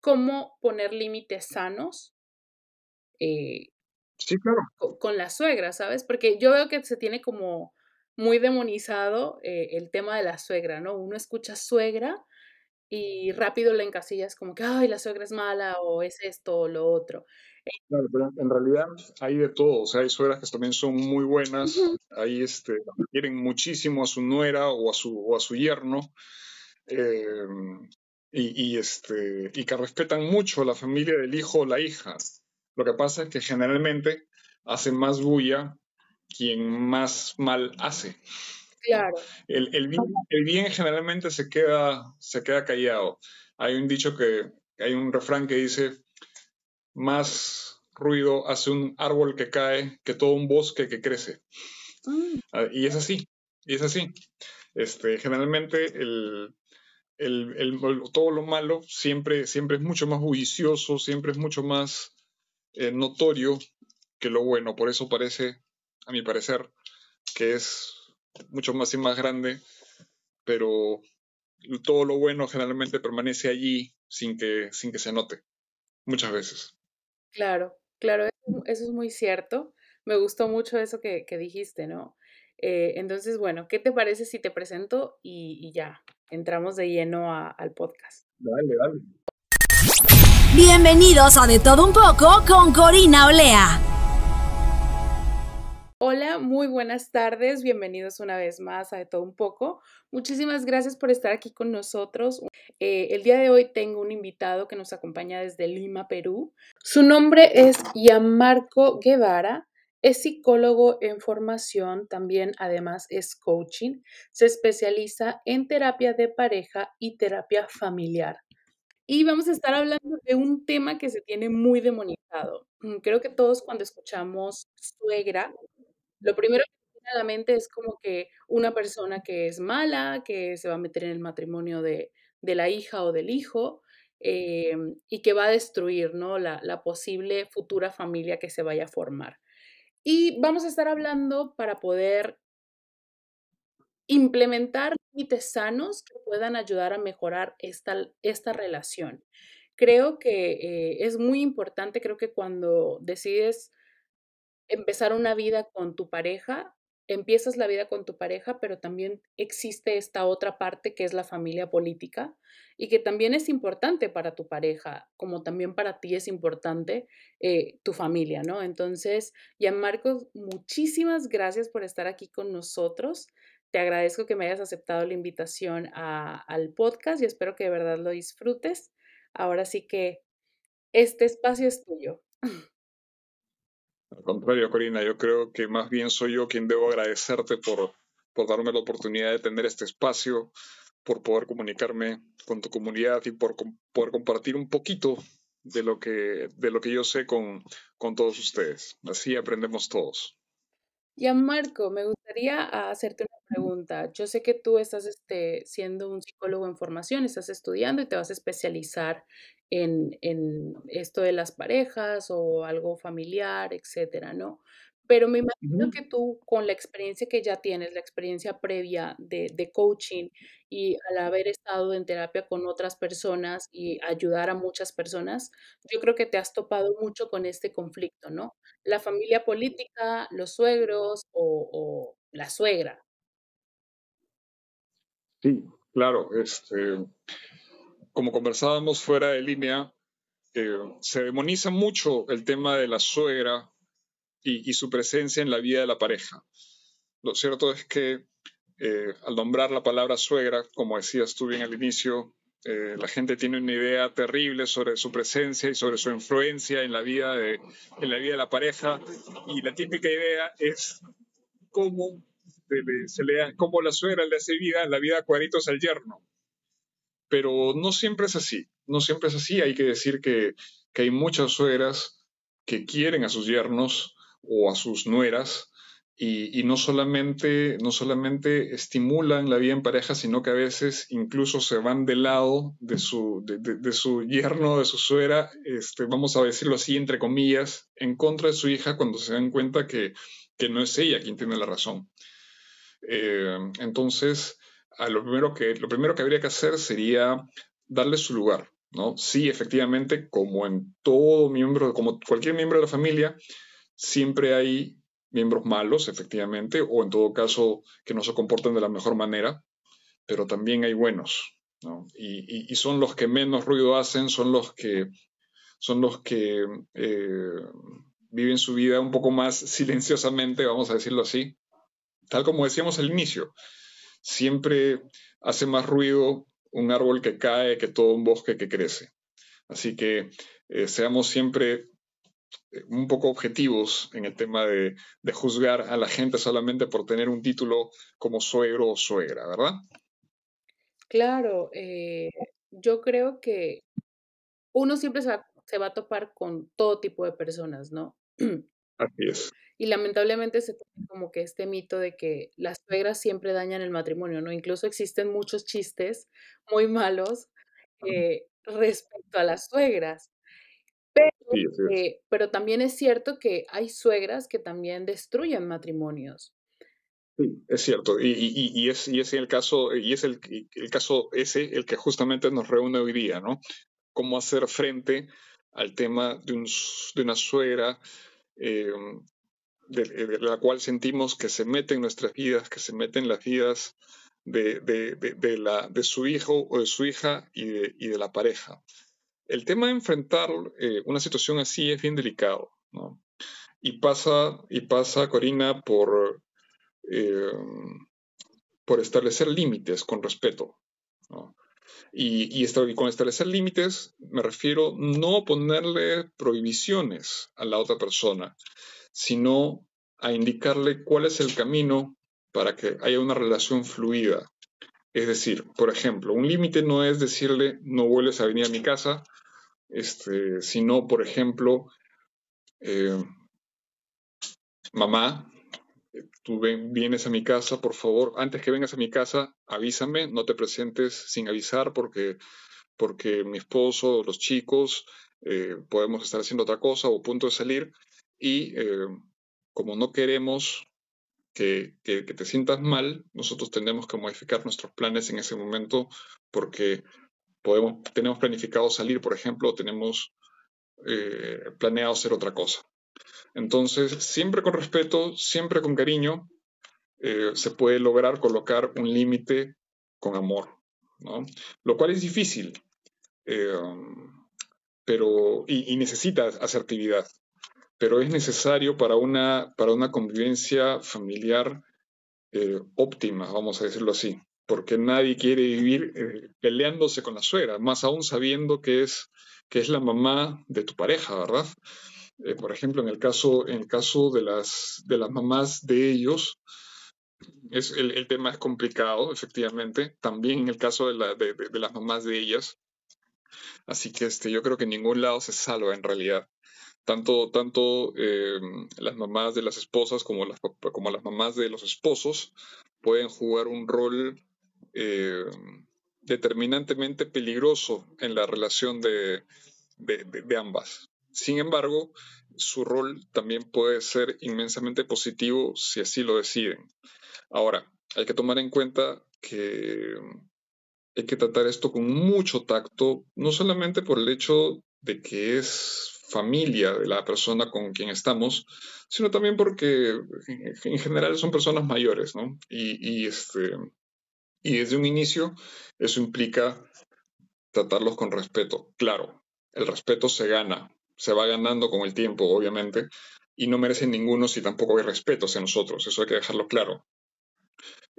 ¿Cómo poner límites sanos? Eh, sí, claro. Con la suegra, ¿sabes? Porque yo veo que se tiene como muy demonizado eh, el tema de la suegra, ¿no? Uno escucha suegra y rápido la encasillas como que, ay, la suegra es mala o es esto o lo otro. Eh claro, pero en realidad hay de todo, o sea, hay suegras que también son muy buenas, ahí este, quieren muchísimo a su nuera o a su, a su yerno, em, y, y, este, y que respetan mucho la familia del hijo o la hija. Lo que pasa es que generalmente hacen más bulla quien más mal hace. Claro. El, el, bien, generalmente se queda, se queda callado. Hay un dicho que, hay un refrán que dice, más ruido hace un árbol que cae que todo un bosque que crece. Mm. Ah, y es así, y es así. Este, generalmente el, el, todo lo malo siempre, siempre es mucho más bullicioso, siempre es mucho más eh, notorio que lo bueno. Por eso parece a mi parecer, que es mucho más y más grande, pero todo lo bueno generalmente permanece allí sin que, sin que se note, muchas veces. Claro, claro, eso es muy cierto. Me gustó mucho eso que, dijiste, ¿no? Eh, entonces, bueno, ¿qué te parece si te presento y, ya entramos de lleno al podcast? Dale, dale. Bienvenidos a De Todo Un poco con Corina Olea. Hola, muy buenas tardes, bienvenidos una vez más a De Todo Un poco. Muchísimas gracias por estar aquí con nosotros. Eh, el día de hoy tengo un invitado que nos acompaña desde Lima, Perú. Su nombre es Gianmarco Guevara. Es psicólogo en formación, también además es coaching. Se especializa en terapia de pareja y terapia familiar. Y vamos a estar hablando de un tema que se tiene muy demonizado. Mm, creo que todos cuando escuchamos suegra lo primero que viene a la mente es como que una persona que es mala, que se va a meter en el matrimonio de, la hija o del hijo, em, y que va a destruir ¿no? la, posible futura familia que se vaya a formar. Y vamos a estar hablando para poder implementar límites sanos que puedan ayudar a mejorar esta, esta relación. Creo que eh, es muy importante, creo que cuando decides empezar una vida con tu pareja, empiezas la vida con tu pareja, pero también existe esta otra parte que es la familia política y que también es importante para tu pareja, como también para ti es importante eh, tu familia, ¿no? Entonces, Marcos, muchísimas gracias por estar aquí con nosotros. Te agradezco que me hayas aceptado la invitación al podcast y espero que de verdad lo disfrutes. Ahora sí que este espacio es tuyo. Al contrario, Corina, yo creo que más bien soy yo quien debo agradecerte por, por darme la oportunidad de tener este espacio, por poder comunicarme con tu comunidad y por poder compartir un poquito de lo que, de lo que yo sé con, con todos ustedes. Así aprendemos todos. Ya, Marco, me gustaría hacerte una pregunta. Yo sé que tú estás este, siendo un psicólogo en formación, estás estudiando y te vas a especializar en, en esto de las parejas o algo familiar, etcétera, ¿no? Pero me imagino que tú, con la experiencia que ya tienes, la experiencia previa de, de, coaching y al haber estado en terapia con otras personas y ayudar a muchas personas, yo creo que te has topado mucho con este conflicto, ¿no? La familia política, los suegros o, o la suegra. Sí, claro. Este, como conversábamos fuera de línea, eh, se demoniza mucho el tema de la suegra y, su presencia en la vida de la pareja. Lo cierto es que eh, al nombrar la palabra suegra, como decías tú bien al inicio, eh, la gente tiene una idea terrible sobre su presencia y sobre su influencia en la vida en la, vida de la pareja y la típica idea es cómo, se le, cómo la suegra le hace vida la vida a cuadritos al yerno. pero no siempre es así, no siempre es así, hay que decir que, que hay muchas suegras que quieren a sus yernos o a sus nueras y, no, solamente, no solamente estimulan la vida en pareja, sino que a veces incluso se van del lado de su, de, su yerno, de su suegra, este, vamos a decirlo así, entre comillas, en contra de su hija cuando se dan cuenta que, no es ella quien tiene la razón. Eh, entonces, lo, primero que, lo primero que habría que hacer sería darle su lugar. ¿no? Sí, efectivamente, como en todo miembro, como cualquier miembro de la familia, siempre hay miembros malos, efectivamente, o en todo caso que no se comportan de la mejor manera, pero también hay buenos, ¿no? y, son los que menos ruido hacen, son los que, son los que eh, viven su vida un poco más silenciosamente, vamos a decirlo así, tal como decíamos al inicio. Siempre hace más ruido un árbol que cae que todo un bosque que crece. Así que eh, seamos siempre eh, un poco objetivos en el tema de, juzgar a la gente solamente por tener un título como suegro o suegra, ¿verdad? Claro, eh, yo creo que uno siempre se va, a topar con todo tipo de personas, ¿no? Así es. Y lamentablemente se tiene como que este mito de que las suegras siempre dañan el matrimonio, ¿no? Incluso existen muchos chistes muy malos eh, respecto a las suegras. Eh, pero, también es cierto que hay suegras que también destruyen matrimonios. Sí, es cierto. Y, es, y es el caso, y es el, el, caso ese el que justamente nos reúne hoy día, ¿no? Cómo hacer frente al tema de, un, de una suegra eh, de, la cual sentimos que se mete en nuestras vidas, que se mete en las vidas de, de, la, de su hijo o de su hija y de, y de la pareja el tema de enfrentar eh, una situación así es bien delicado, ¿no? Y pasa, y pasa Corina, por, eh, por establecer límites con respeto, ¿no? Y, y, con establecer límites me refiero no ponerle prohibiciones a la otra persona, sino a indicarle cuál es el camino para que haya una relación fluida. Es decir, por ejemplo, un límite no es decirle no vuelves a venir a mi casa, este, sino, por ejemplo, eh, mamá, tú vienes a mi casa, por favor, antes que vengas a mi casa, avísame, no te presentes sin avisar porque, porque mi esposo, los chicos, eh, podemos estar haciendo otra cosa o punto de salir y eh, como no queremos que, que, te sientas mal, nosotros tenemos que modificar nuestros planes en ese momento porque podemos, tenemos planificado salir, por ejemplo, o tenemos eh, planeado hacer otra cosa. Entonces, siempre con respeto, siempre con cariño, eh, se puede lograr colocar un límite con amor, ¿no? Lo cual es difícil, eh, pero, y, necesita asertividad, pero es necesario para una, para una convivencia familiar óptima, vamos a decirlo así porque nadie quiere vivir eh, peleándose con la suegra, más aún sabiendo que es, que es la mamá de tu pareja, ¿verdad? Eh, por ejemplo, en el caso, en el caso de, las, de las mamás de ellos, es, el, tema es complicado, efectivamente, también en el caso de, la, de, las mamás de ellas. Así que este, yo creo que en ningún lado se salva en realidad. Tanto, tanto eh, las mamás de las esposas como las, como las mamás de los esposos pueden jugar un rol eh, determinantemente peligroso en la relación de, ambas. Sin embargo, su rol también puede ser inmensamente positivo si así lo deciden. Ahora, hay que tomar en cuenta que hay que tratar esto con mucho tacto, no solamente por el hecho de que es familia de la persona con quien estamos, sino también porque en general son personas mayores, ¿no? Y, este, y desde un inicio eso implica tratarlos con respeto. Claro, el respeto se gana, se va ganando con el tiempo, obviamente, y no merecen ninguno si tampoco hay respeto hacia nosotros, eso hay que dejarlo claro.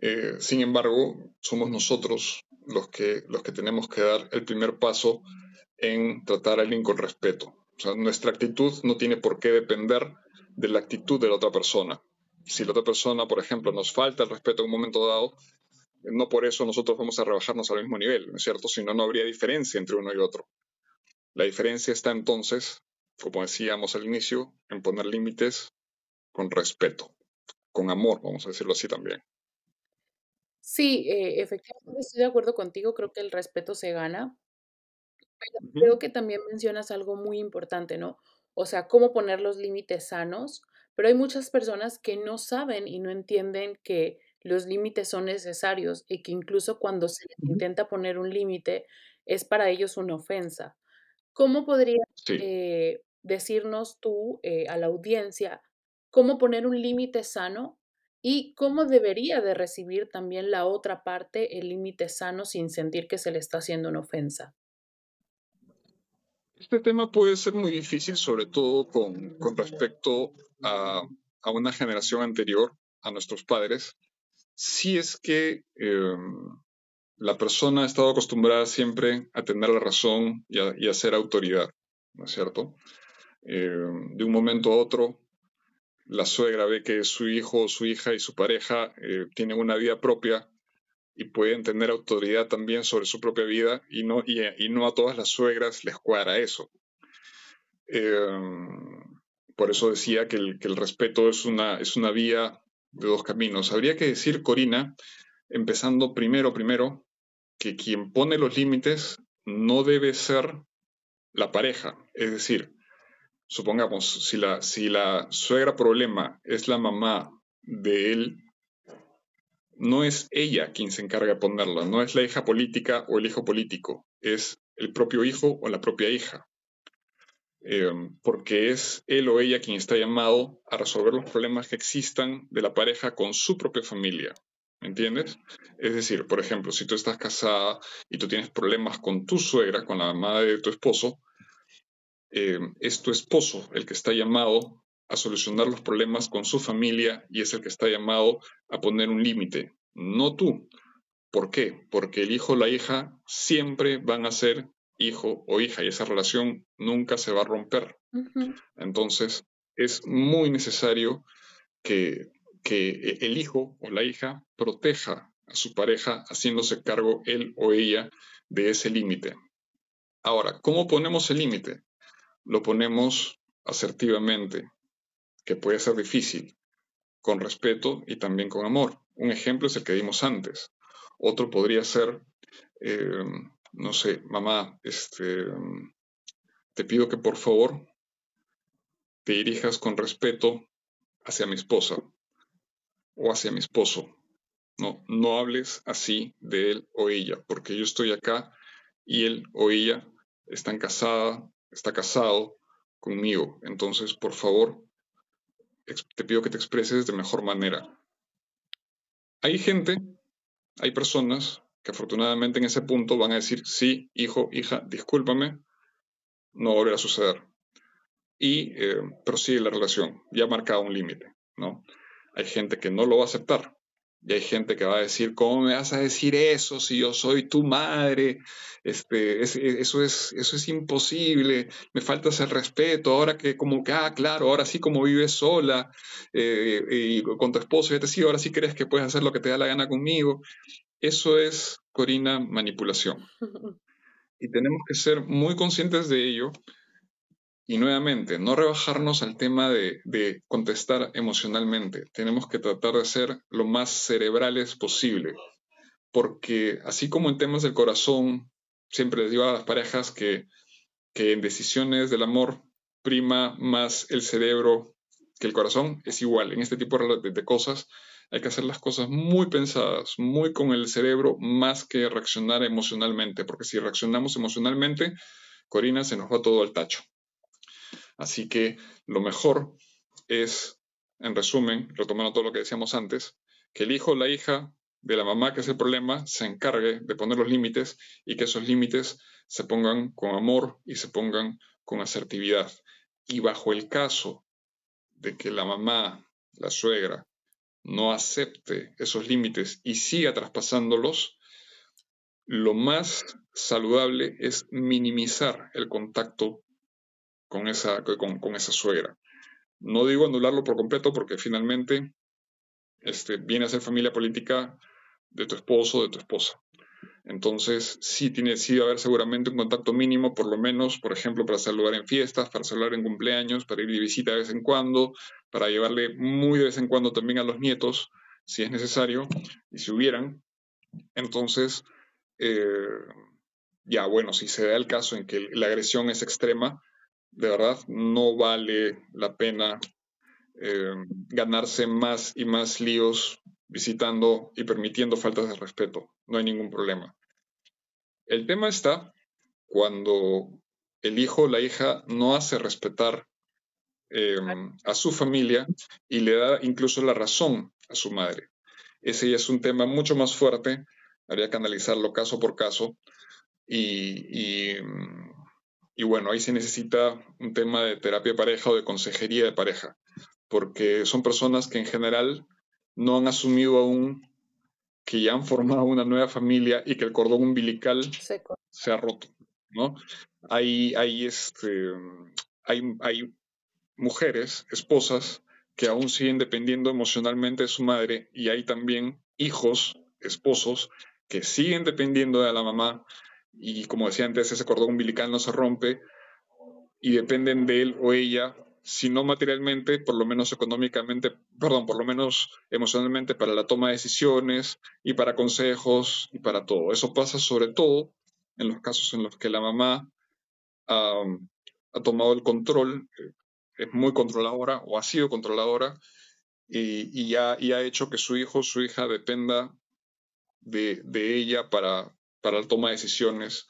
Eh, sin embargo, somos nosotros los que, los que tenemos que dar el primer paso en tratar a alguien con respeto. O sea, nuestra actitud no tiene por qué depender de la actitud de la otra persona. Si la otra persona, por ejemplo, nos falta el respeto en un momento dado, no por eso nosotros vamos a rebajarnos al mismo nivel, ¿no es cierto? Si no, no habría diferencia entre uno y otro. La diferencia está entonces, como decíamos al inicio, en poner límites con respeto, con amor, vamos a decirlo así también. Sí, eh, efectivamente estoy de acuerdo contigo, creo que el respeto se gana. Pero creo que también mencionas algo muy importante, ¿no? O sea, cómo poner los límites sanos, pero hay muchas personas que no saben y no entienden que los límites son necesarios y que incluso cuando se les intenta poner un límite es para ellos una ofensa. ¿Cómo podrías eh, decirnos tú eh, a la audiencia cómo poner un límite sano y cómo debería de recibir también la otra parte el límite sano sin sentir que se le está haciendo una ofensa? Este tema puede ser muy difícil, sobre todo con, respecto a, una generación anterior, a nuestros padres, si es que em, la persona ha estado acostumbrada siempre a tener la razón y a, ser autoridad, ¿no es cierto? Em, de un momento a otro, la suegra ve que su hijo, su hija y su pareja eh, tienen una vida propia y pueden tener autoridad también sobre su propia vida y no, a todas las suegras les cuadra eso. Em, por eso decía que el, respeto es una, es una vía de dos caminos. Habría que decir, Corina, empezando primero, primero, que quien pone los límites no debe ser la pareja. Es decir, supongamos, si la, si la suegra problema es la mamá de él no es ella quien se encarga de ponerla, no es la hija política o el hijo político, es el propio hijo o la propia hija. Em, porque es él o ella quien está llamado a resolver los problemas que existan de la pareja con su propia familia. ¿Me entiendes? Es decir, por ejemplo, si tú estás casada y tú tienes problemas con tu suegra, con la mamá de tu esposo, em, es tu esposo el que está llamado a solucionar los problemas con su familia y es el que está llamado a poner un límite, no tú. ¿Por qué? Porque el hijo o la hija siempre van a ser hijo o hija y esa relación nunca se va a romper. Entonces, es muy necesario que, que el hijo o la hija proteja a su pareja haciéndose cargo él o ella de ese límite. Ahora, ¿cómo ponemos el límite? Lo ponemos asertivamente, que puede ser difícil, con respeto y también con amor. Un ejemplo es el que dimos antes. Otro podría ser, eh, no sé, mamá, este, te pido que por favor te dirijas con respeto hacia mi esposa o hacia mi esposo. No, no hables así de él o ella, porque yo estoy acá y él o ella están casada, está casado conmigo. Entonces, por favor, te pido que te expreses de mejor manera. Hay gente, hay personas que afortunadamente en ese punto van a decir, sí, hijo, hija, discúlpame, no volverá a suceder. Y eh, prosigue la relación, ya ha marcado un límite, ¿no? Hay gente que no lo va a aceptar, y hay gente que va a decir, ¿cómo me vas a decir eso si yo soy tu madre? Este, eso, es, eso es imposible, me falta ese respeto, ahora que como que, ah, claro, ahora sí como vives sola eh, y con tu esposo, ya te ahora sí crees que puedes hacer lo que te da la gana conmigo. Eso es, Corina, manipulación. Y tenemos que ser muy conscientes de ello y nuevamente, no rebajarnos al tema de, contestar emocionalmente. Tenemos que tratar de ser lo más cerebrales posible. Porque así como en temas del corazón, siempre les digo a las parejas que, en decisiones del amor prima más el cerebro que el corazón, es igual. En este tipo de, de cosas hay que hacer las cosas muy pensadas, muy con el cerebro, más que reaccionar emocionalmente. Porque si reaccionamos emocionalmente, Corina, se nos va todo al tacho. Así que lo mejor es, en resumen, retomando todo lo que decíamos antes, que el hijo o la hija de la mamá que es el problema se encargue de poner los límites y que esos límites se pongan con amor y se pongan con asertividad. Y bajo el caso de que la mamá, la suegra, no acepte esos límites y siga traspasándolos, lo más saludable es minimizar el contacto con esa, con, esa suegra. No digo anularlo por completo porque finalmente este, viene a ser familia política de tu esposo o de tu esposa. Entonces, sí tiene sí haber seguramente un contacto mínimo, por lo menos, por ejemplo, para saludar en fiestas, para saludar en cumpleaños, para ir de visita de vez en cuando, para llevarle muy de vez en cuando también a los nietos, si es necesario, y si hubieran. Entonces, eh, ya bueno, si se da el caso en que la agresión es extrema, de verdad no vale la pena eh, ganarse más y más líos visitando y permitiendo faltas de respeto. No hay ningún problema. El tema está cuando el hijo o la hija no hace respetar em, a su familia y le da incluso la razón a su madre. Ese ya es un tema mucho más fuerte, habría que analizarlo caso por caso y, y, bueno, ahí se necesita un tema de terapia de pareja o de consejería de pareja, porque son personas que en general no han asumido aún que ya han formado una nueva familia y que el cordón umbilical se ha roto, ¿no? Hay, hay, este, hay, hay mujeres, esposas, que aún siguen dependiendo emocionalmente de su madre y hay también hijos, esposos, que siguen dependiendo de la mamá y como decía antes, ese cordón umbilical no se rompe y dependen de él o ella si no materialmente, por lo menos económicamente, perdón, por lo menos emocionalmente para la toma de decisiones y para consejos y para todo. Eso pasa sobre todo en los casos en los que la mamá ha tomado el control, eh, es muy controladora o ha sido controladora y, y, ha, ha, hecho que su hijo su hija dependa de, de ella para, para la toma de decisiones,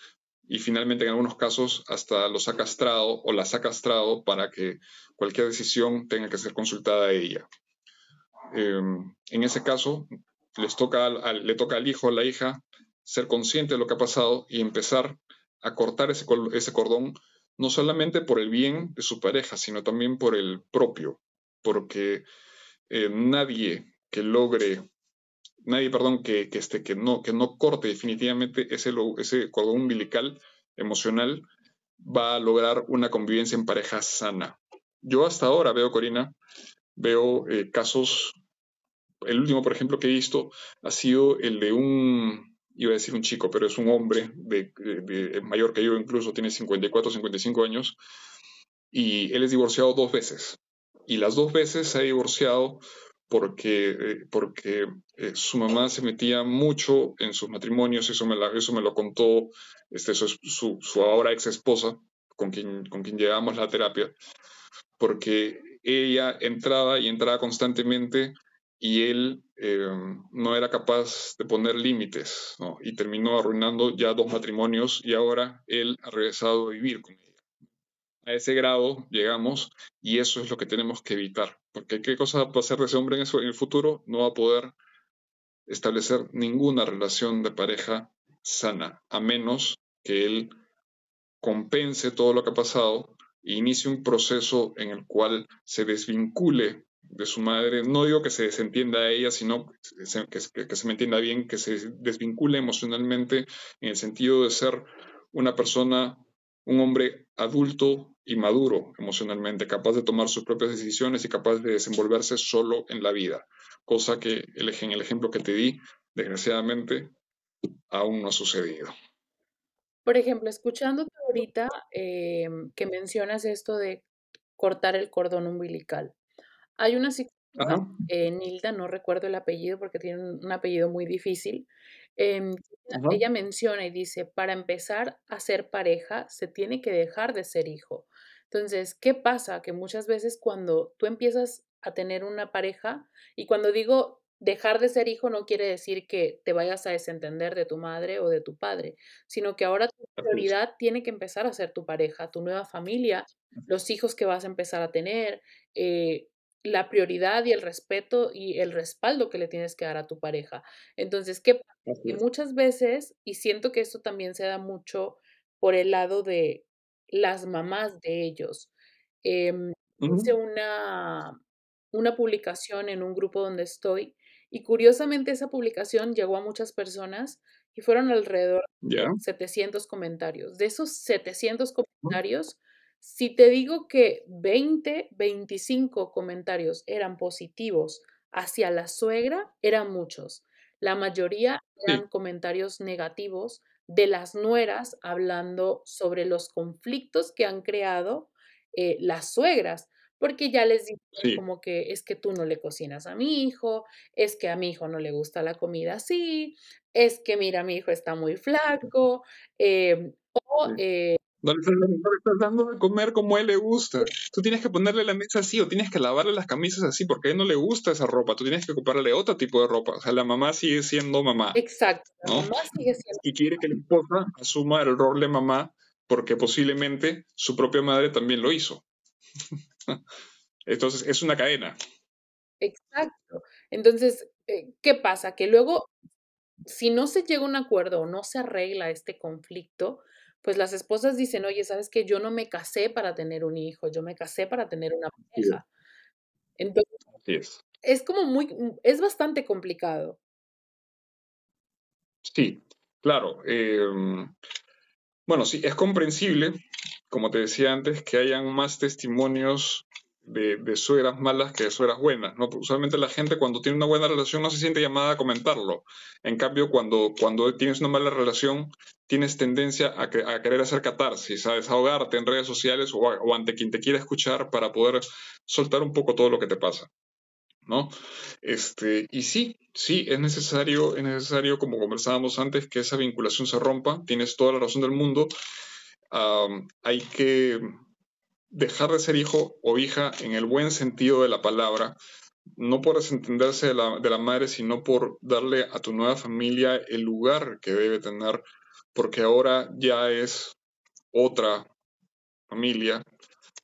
y finalmente en algunos casos hasta los ha castrado o las ha castrado para que cualquier decisión tenga que ser consultada a ella. Em, en ese caso, les toca le toca al hijo o la hija ser consciente de lo que ha pasado y empezar a cortar ese, ese cordón, no solamente por el bien de su pareja, sino también por el propio, porque eh, nadie que logre nadie, perdón, que, que, este, que, no, que no corte definitivamente ese, ese cordón umbilical emocional, va a lograr una convivencia en pareja sana. Yo hasta ahora veo, Corina, veo eh, casos, el último, por ejemplo, que he visto ha sido el de un, iba a decir un chico, pero es un hombre de, de, mayor que yo, incluso tiene 54, 55 años, y él es divorciado dos veces. Y las dos veces se ha divorciado porque, eh, porque eh, su mamá se metía mucho en sus matrimonios, eso me, eso me lo contó este, su, su, ahora ex esposa, con quien, con quien llevamos la terapia, porque ella entraba y entraba constantemente y él eh, no era capaz de poner límites, ¿no? y terminó arruinando ya dos matrimonios y ahora él ha regresado a vivir con ella. A ese grado llegamos y eso es lo que tenemos que evitar. Porque ¿qué cosa va a hacer de ese hombre en, el futuro? No va a poder establecer ninguna relación de pareja sana, a menos que él compense todo lo que ha pasado e inicie un proceso en el cual se desvincule de su madre. No digo que se desentienda a ella, sino que, que se me entienda bien, que se desvincule emocionalmente en el sentido de ser una persona, un hombre adulto y maduro emocionalmente, capaz de tomar sus propias decisiones y capaz de desenvolverse solo en la vida, cosa que en el ejemplo que te di, desgraciadamente, aún no ha sucedido. Por ejemplo, escuchándote ahorita em, que mencionas esto de cortar el cordón umbilical, hay una psicóloga, eh, Nilda, no recuerdo el apellido porque tiene un, apellido muy difícil, em, ella menciona y dice, para empezar a ser pareja se tiene que dejar de ser hijo. Entonces, ¿qué pasa? Que muchas veces cuando tú empiezas a tener una pareja, y cuando digo dejar de ser hijo no quiere decir que te vayas a desentender de tu madre o de tu padre, sino que ahora tu prioridad tiene que empezar a ser tu pareja, tu nueva familia, los hijos que vas a empezar a tener, eh, la prioridad y el respeto y el respaldo que le tienes que dar a tu pareja. Entonces, ¿qué pasa? Y muchas veces, y siento que esto también se da mucho por el lado de las mamás de ellos. Em, hice una, una publicación en un grupo donde estoy y curiosamente esa publicación llegó a muchas personas y fueron alrededor de 700 comentarios. De esos 700 comentarios, si te digo que 20, 25 comentarios eran positivos hacia la suegra, eran muchos. la mayoría eran comentarios negativos de las nueras hablando sobre los conflictos que han creado eh, las suegras, porque ya les dicen como que es que tú no le cocinas a mi hijo, es que a mi hijo no le gusta la comida así, es que mira, mi hijo está muy flaco, em, o eh, no le, estás, dando de comer como a él le gusta. Tú tienes que ponerle la mesa así o tienes que lavarle las camisas así porque a él no le gusta esa ropa. Tú tienes que comprarle otro tipo de ropa. O sea, la mamá sigue siendo mamá. Exacto, la mamá sigue siendo Y quiere que la esposa asuma el rol de mamá porque posiblemente su propia madre también lo hizo. Entonces, es una cadena. Exacto. Entonces, eh, ¿qué pasa? Que luego, si no se llega a un acuerdo o no se arregla este conflicto, pues las esposas dicen, oye, ¿sabes qué? Yo no me casé para tener un hijo, yo me casé para tener una pareja. Entonces, es. como muy, mm, es bastante complicado. Sí, claro. Em, bueno, sí, es comprensible, como te decía antes, que hayan más testimonios de, de, suegras malas que de suegras buenas. ¿no? Usualmente la gente cuando tiene una buena relación no se siente llamada a comentarlo. En cambio, cuando, cuando tienes una mala relación, tienes tendencia a, a querer hacer catarsis, a desahogarte en redes sociales o, o, ante quien te quiera escuchar para poder soltar un poco todo lo que te pasa. ¿no? Este, y sí, sí, es necesario, es necesario, como conversábamos antes, que esa vinculación se rompa. Tienes toda la razón del mundo. hay que dejar de ser hijo o hija en el buen sentido de la palabra, no por desentenderse de la, de la madre, sino por darle a tu nueva familia el lugar que debe tener, porque ahora ya es otra familia,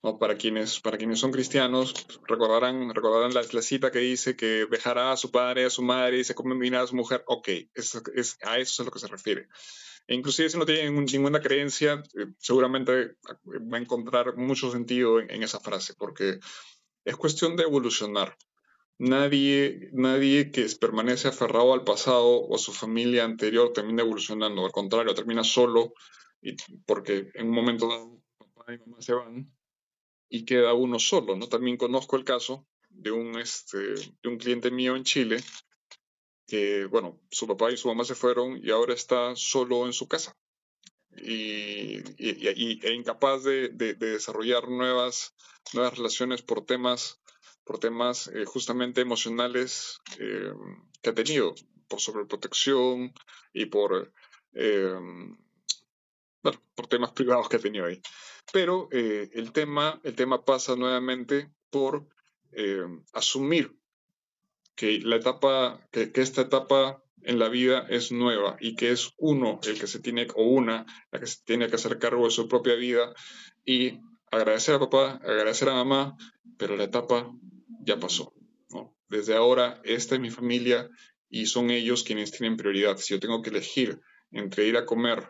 ¿no? Para quienes, para quienes son cristianos, recordarán, recordarán la, cita que dice que dejará a su padre, a su madre y se convertirá a su mujer. Ok, a eso es a lo que se refiere. Inclusive si no tiene ninguna creencia, eh, seguramente va a encontrar mucho sentido en, esa frase, porque es cuestión de evolucionar. Nadie, nadie que permanece aferrado al pasado o a su familia anterior termina evolucionando, al contrario, termina solo, y, porque en un momento dado papá y mamá se van y queda uno solo. ¿no? También conozco el caso de un, este, de un cliente mío en Chile que, bueno, su papá y su mamá se fueron y ahora está solo en su casa y, e incapaz de, desarrollar nuevas, nuevas relaciones por temas, por temas eh, justamente emocionales eh, que ha tenido, por sobreprotección y por, eh, por temas privados que ha tenido ahí. Pero el, tema, el tema pasa nuevamente por asumir que la etapa, que, esta etapa en la vida es nueva y que es uno el que se tiene, o una, la que se tiene que hacer cargo de su propia vida y agradecer a papá, agradecer a mamá, pero la etapa ya pasó. Desde ahora, esta es mi familia y son ellos quienes tienen prioridad. Si yo tengo que elegir entre ir a comer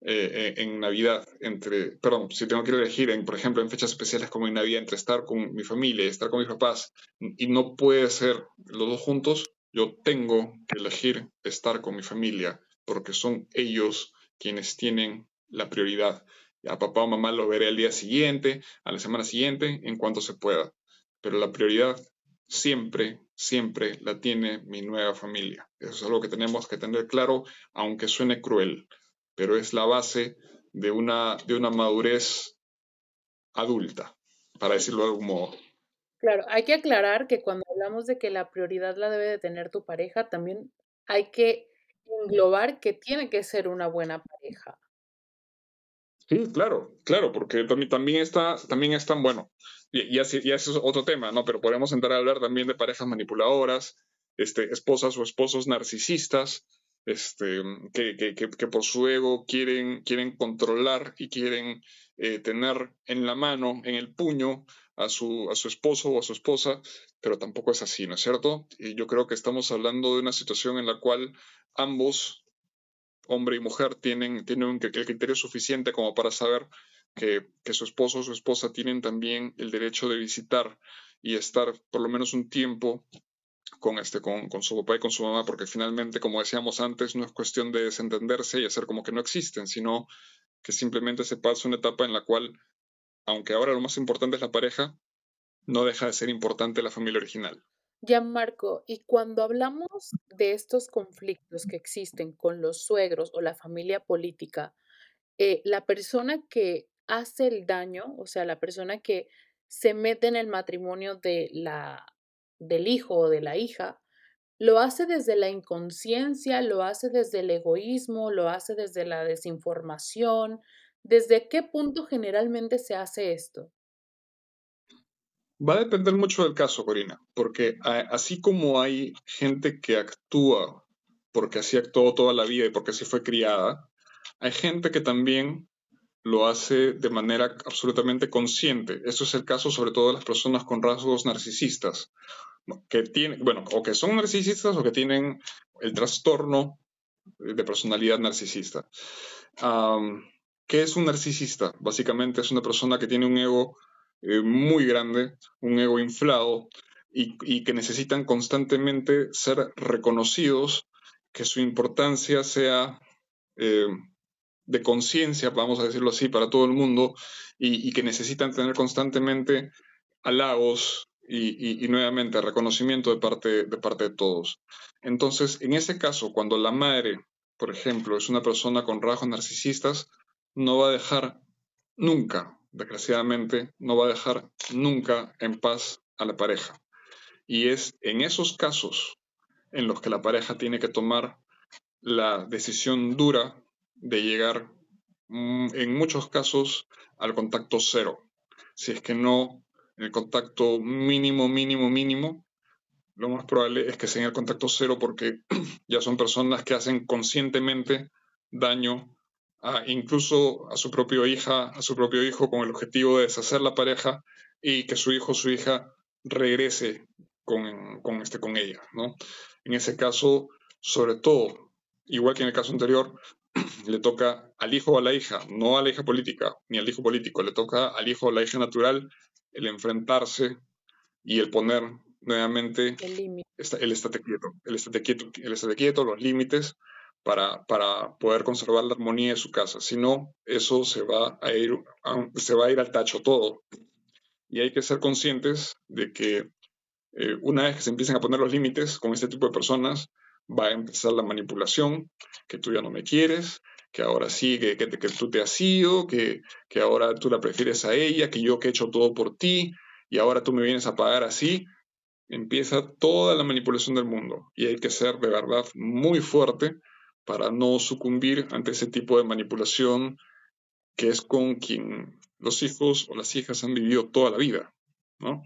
eh, eh, en Navidad, entre, perdón, si tengo que elegir, en, por ejemplo, en fechas especiales como en Navidad, entre estar con mi familia y estar con mis papás, y no puede ser los dos juntos, yo tengo que elegir estar con mi familia, porque son ellos quienes tienen la prioridad. A papá o mamá lo veré al día siguiente, a la semana siguiente, en cuanto se pueda. Pero la prioridad siempre, siempre la tiene mi nueva familia. Eso es algo que tenemos que tener claro, aunque suene cruel pero es la base de una, de una madurez adulta, para decirlo de algún modo. Claro, hay que aclarar que cuando hablamos de que la prioridad la debe de tener tu pareja, también hay que englobar que tiene que ser una buena pareja. Sí, claro, claro, porque también, también está, también están, bueno, y, así, y eso es otro tema, ¿no? Pero podemos entrar a hablar también de parejas manipuladoras, este, esposas o esposos narcisistas, este, que, por su ego quieren, quieren controlar y quieren eh, tener en la mano, en el puño, a su, a su esposo o a su esposa, pero tampoco es así, ¿no es cierto? Y yo creo que estamos hablando de una situación en la cual ambos, hombre y mujer, tienen, tienen el criterio suficiente como para saber que, que su esposo o su esposa tienen también el derecho de visitar y estar por lo menos un tiempo con, este, con, su papá y con su mamá, porque finalmente, como decíamos antes, no es cuestión de desentenderse y hacer como que no existen, sino que simplemente se pasa una etapa en la cual, aunque ahora lo más importante es la pareja, no deja de ser importante la familia original. Marco, y cuando hablamos de estos conflictos que existen con los suegros o la familia política, eh, la persona que hace el daño, o sea, la persona que se mete en el matrimonio de la, del hijo o de la hija, lo hace desde la inconsciencia, lo hace desde el egoísmo, lo hace desde la desinformación. ¿Desde qué punto generalmente se hace esto? Va a depender mucho del caso, Corina, porque así como hay gente que actúa porque así actuó toda la vida y porque así fue criada, hay gente que también lo hace de manera absolutamente consciente. Eso es el caso sobre todo de las personas con rasgos narcisistas, que tienen, bueno, o que son narcisistas o que tienen el trastorno de personalidad narcisista. ¿Qué es un narcisista? Básicamente es una persona que tiene un ego eh, muy grande, un ego inflado y, que necesitan constantemente ser reconocidos, que su importancia sea eh, de conciencia, vamos a decirlo así, para todo el mundo y, que necesitan tener constantemente halagos y, nuevamente reconocimiento de parte, de parte de todos. Entonces, en ese caso, cuando la madre, por ejemplo, es una persona con rasgos narcisistas, no va a dejar nunca desgraciadamente, no va a dejar nunca en paz a la pareja. Y es en esos casos en los que la pareja tiene que tomar la decisión dura de llegar, mm, en muchos casos, al contacto cero. Si es que no, el contacto mínimo, mínimo, mínimo, lo más probable es que sea en el contacto cero porque ya son personas que hacen conscientemente daño incluso a su propio hija, a su propio hijo, con el objetivo de deshacer la pareja y que su hijo o su hija regrese con, con, este, con ella. ¿no? En ese caso, sobre todo, igual que en el caso anterior, le toca al hijo o a la hija, no a la hija política, ni al hijo político, le toca al hijo o la hija natural el enfrentarse y el poner nuevamente el, el estate quieto, el estate quieto, el estate quieto, los límites, para, para, poder conservar la armonía de su casa. Si no, eso se va, a ir, se va a ir al tacho todo. Y hay que ser conscientes de que eh, una vez que se empiecen a poner los límites con este tipo de personas, va a empezar la manipulación, que tú ya no me quieres, que ahora sí, que, que, tú te has ido, que, que ahora tú la prefieres a ella, que yo que he hecho todo por ti, y ahora tú me vienes a pagar así. Empieza toda la manipulación del mundo y hay que ser de verdad muy fuerte para no sucumbir ante ese tipo de manipulación que es con quien los hijos o las hijas han vivido toda la vida, ¿no?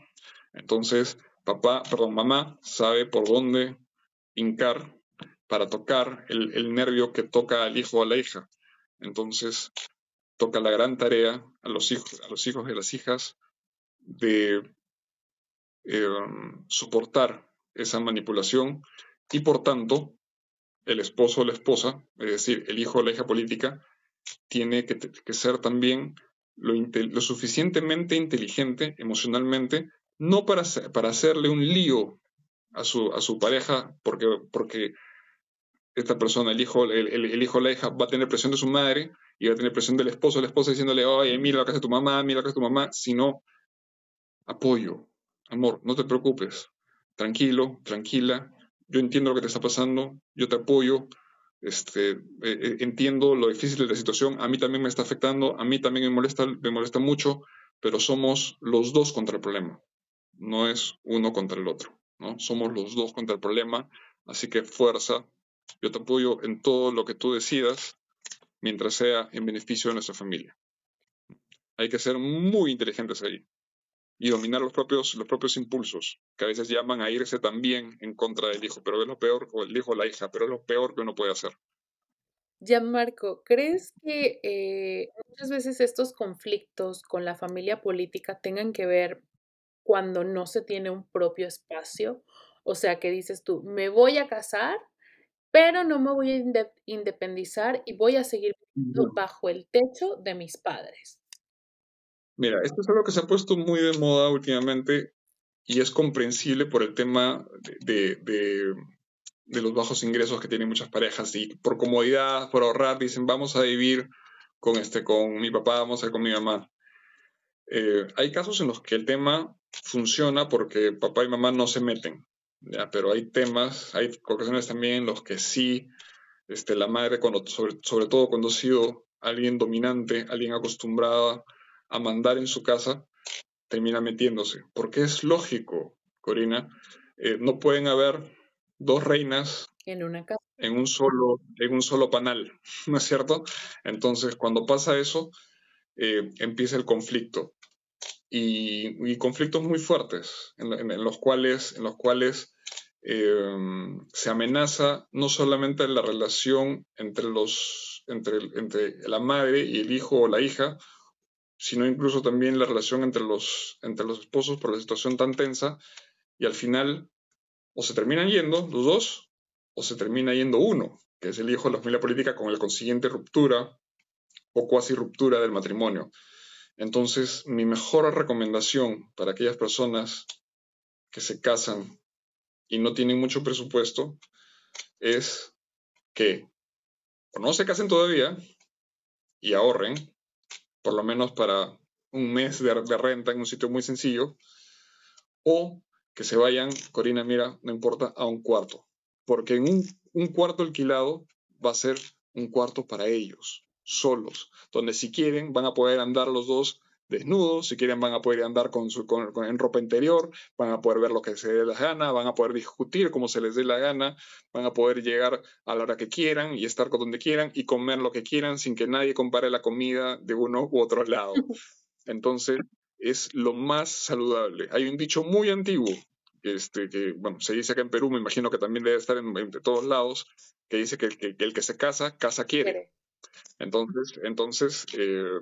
Entonces, papá, perdón, mamá sabe por dónde hincar para tocar el, nervio que toca al hijo o a la hija. Entonces, toca la gran tarea a los hijos, a los hijos y las hijas de eh, soportar esa manipulación y por tanto el esposo o la esposa, es decir, el hijo o la hija política, tiene que, ser también lo, suficientemente inteligente emocionalmente, no para, para hacerle un lío a su, a su pareja, porque, porque esta persona, el hijo, el, hijo o la hija, va a tener presión de su madre y va a tener presión del esposo la esposa diciéndole, oye, mira lo que hace tu mamá, mira lo que hace tu mamá, sino apoyo, amor, no te preocupes, tranquilo, tranquila, yo entiendo lo que te está pasando, yo te apoyo, este, eh, eh, entiendo lo difícil de la situación, a mí también me está afectando, a mí también me molesta, me molesta mucho, pero somos los dos contra el problema, no es uno contra el otro, ¿no? Somos los dos contra el problema, así que fuerza, yo te apoyo en todo lo que tú decidas, mientras sea en beneficio de nuestra familia. Hay que ser muy inteligentes ahí y dominar los propios, los propios impulsos, que a veces llaman a irse también en contra del hijo, pero es lo peor, o el hijo o la hija, pero es lo peor que uno puede hacer. Gianmarco, ¿crees que eh, muchas veces estos conflictos con la familia política tengan que ver cuando no se tiene un propio espacio? O sea, que dices tú, me voy a casar, pero no me voy a independizar y voy a seguir bajo el techo de mis padres. Mira, esto es algo que se ha puesto muy de moda últimamente y es comprensible por el tema de, los bajos ingresos que tienen muchas parejas y por comodidad, por ahorrar, dicen vamos a vivir con, este, con mi papá, vamos a ir con mi mamá. Eh, hay casos en los que el tema funciona porque papá y mamá no se meten, ¿ya? pero hay temas, hay ocasiones también en los que sí, este, la madre, cuando, sobre, sobre todo cuando ha sido alguien dominante, alguien acostumbrado a mandar en su casa, termina metiéndose. Porque es lógico, Corina, eh, no pueden haber dos reinas en una casa. En un solo, en un solo panal, ¿no es cierto? Entonces, cuando pasa eso, eh, empieza el conflicto. Y, conflictos muy fuertes, en, los cuales, en los cuales eh, se amenaza no solamente la relación entre, los, entre, entre la madre y el hijo o la hija, sino incluso también la relación entre los, entre los esposos por la situación tan tensa, y al final o se terminan yendo los dos, o se termina yendo uno, que es el hijo de la familia política con la consiguiente ruptura o cuasi ruptura del matrimonio. Entonces, mi mejor recomendación para aquellas personas que se casan y no tienen mucho presupuesto es que o no se casen todavía y ahorren, por lo menos para un mes de, renta en un sitio muy sencillo, o que se vayan, Corina, mira, no importa, a un cuarto, porque en un, un cuarto alquilado va a ser un cuarto para ellos, solos, donde si quieren van a poder andar los dos desnudos, si quieren van a poder andar con su, con, en ropa interior, van a poder ver lo que se dé la gana, van a poder discutir como se les dé la gana, van a poder llegar a la hora que quieran y estar con donde quieran y comer lo que quieran sin que nadie compare la comida de uno u otro lado. Entonces, es lo más saludable. Hay un dicho muy antiguo, este, que bueno, se dice acá en Perú, me imagino que también debe estar en, todos lados, que dice que el, que se casa, casa quiere. Entonces, entonces eh,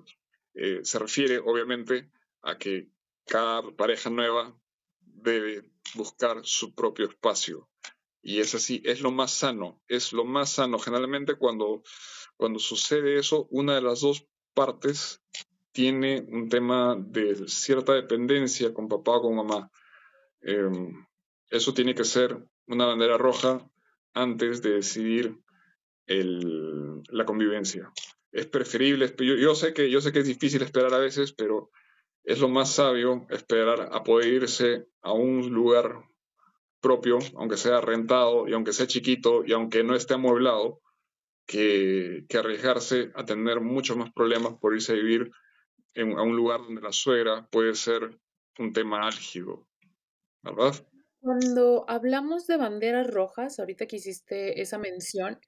eh, se refiere obviamente a que cada pareja nueva debe buscar su propio espacio. Y es así, es lo más sano, es lo más sano. Generalmente cuando, cuando sucede eso, una de las dos partes tiene un tema de cierta dependencia con papá o con mamá. Em, eso tiene que ser una bandera roja antes de decidir la convivencia. Es preferible, yo, sé que, yo sé que es difícil esperar a veces, pero es lo más sabio esperar a poder irse a un lugar propio, aunque sea rentado y aunque sea chiquito y aunque no esté amueblado, que, que arriesgarse a tener muchos más problemas por irse a vivir a un lugar donde la suegra puede ser un tema álgido, ¿verdad? Cuando hablamos de banderas rojas, ahorita que hiciste esa mención,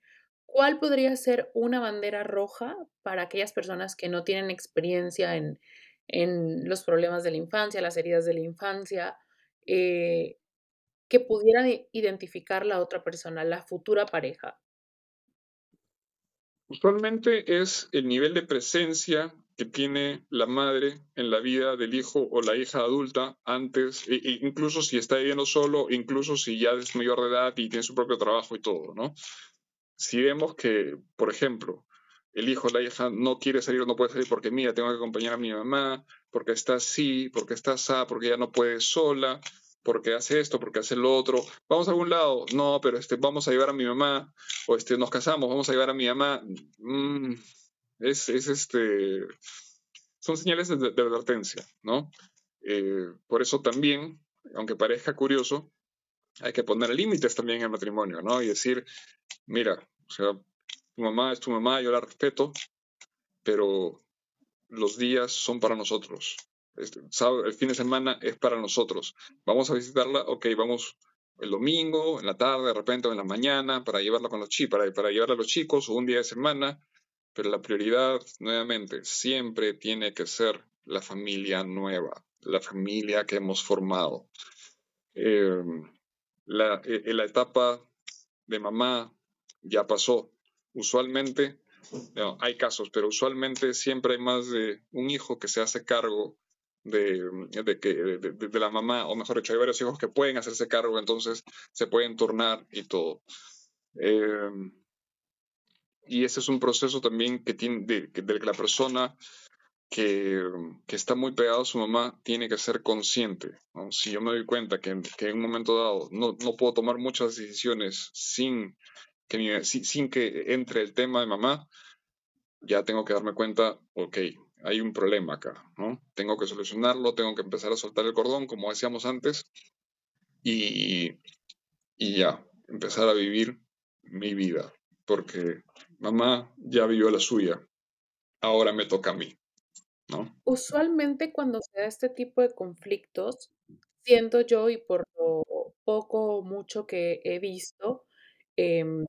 ¿cuál podría ser una bandera roja para aquellas personas que no tienen experiencia en, en los problemas de la infancia, las heridas de la infancia, eh, que pudieran identificar la otra persona, la futura pareja? Usualmente es el nivel de presencia que tiene la madre en la vida del hijo o la hija adulta antes, e, e incluso si está viviendo solo, incluso si ya es mayor de edad y tiene su propio trabajo y todo, ¿no? Si vemos que, por ejemplo, el hijo o la hija no quiere salir o no puede salir porque, mira, tengo que acompañar a mi mamá, porque está así, porque está así, porque ella no puede sola, porque hace esto, porque hace lo otro. Vamos a algún lado, no, pero este, vamos a llevar a mi mamá, o este, nos casamos, vamos a llevar a mi mamá. Mm, es, este, son señales de, advertencia, ¿no? Eh, por eso también, aunque parezca curioso, hay que poner límites también en el matrimonio, ¿no? Y decir, mira, o sea, tu mamá es tu mamá, yo la respeto, pero los días son para nosotros. Este, el fin de semana es para nosotros. Vamos a visitarla, ok, vamos el domingo, en la tarde, de repente, o en la mañana, para llevarla con los chicos, para, para llevarla a los chicos, o un día de semana, pero la prioridad, nuevamente, siempre tiene que ser la familia nueva, la familia que hemos formado. Em, la, e, la, etapa de mamá ya pasó. Usualmente, hay casos, pero usualmente siempre hay más de un hijo que se hace cargo de, de, que, de, la mamá, o mejor dicho, hay varios hijos que pueden hacerse cargo, entonces se pueden turnar y todo. Eh, y ese es un proceso también que tiene, de, que la persona que, que, está muy pegado a su mamá tiene que ser consciente. Si yo me doy cuenta que, que, en un momento dado no, no puedo tomar muchas decisiones sin sin, que entre el tema de mamá, ya tengo que darme cuenta, ok, hay un problema acá, ¿no? Tengo que solucionarlo, tengo que empezar a soltar el cordón, como decíamos antes, y, y ya, empezar a vivir mi vida, porque mamá ya vivió la suya, ahora me toca a mí, ¿no? Usualmente cuando se da este tipo de conflictos, siento yo y por lo poco o mucho que he visto em,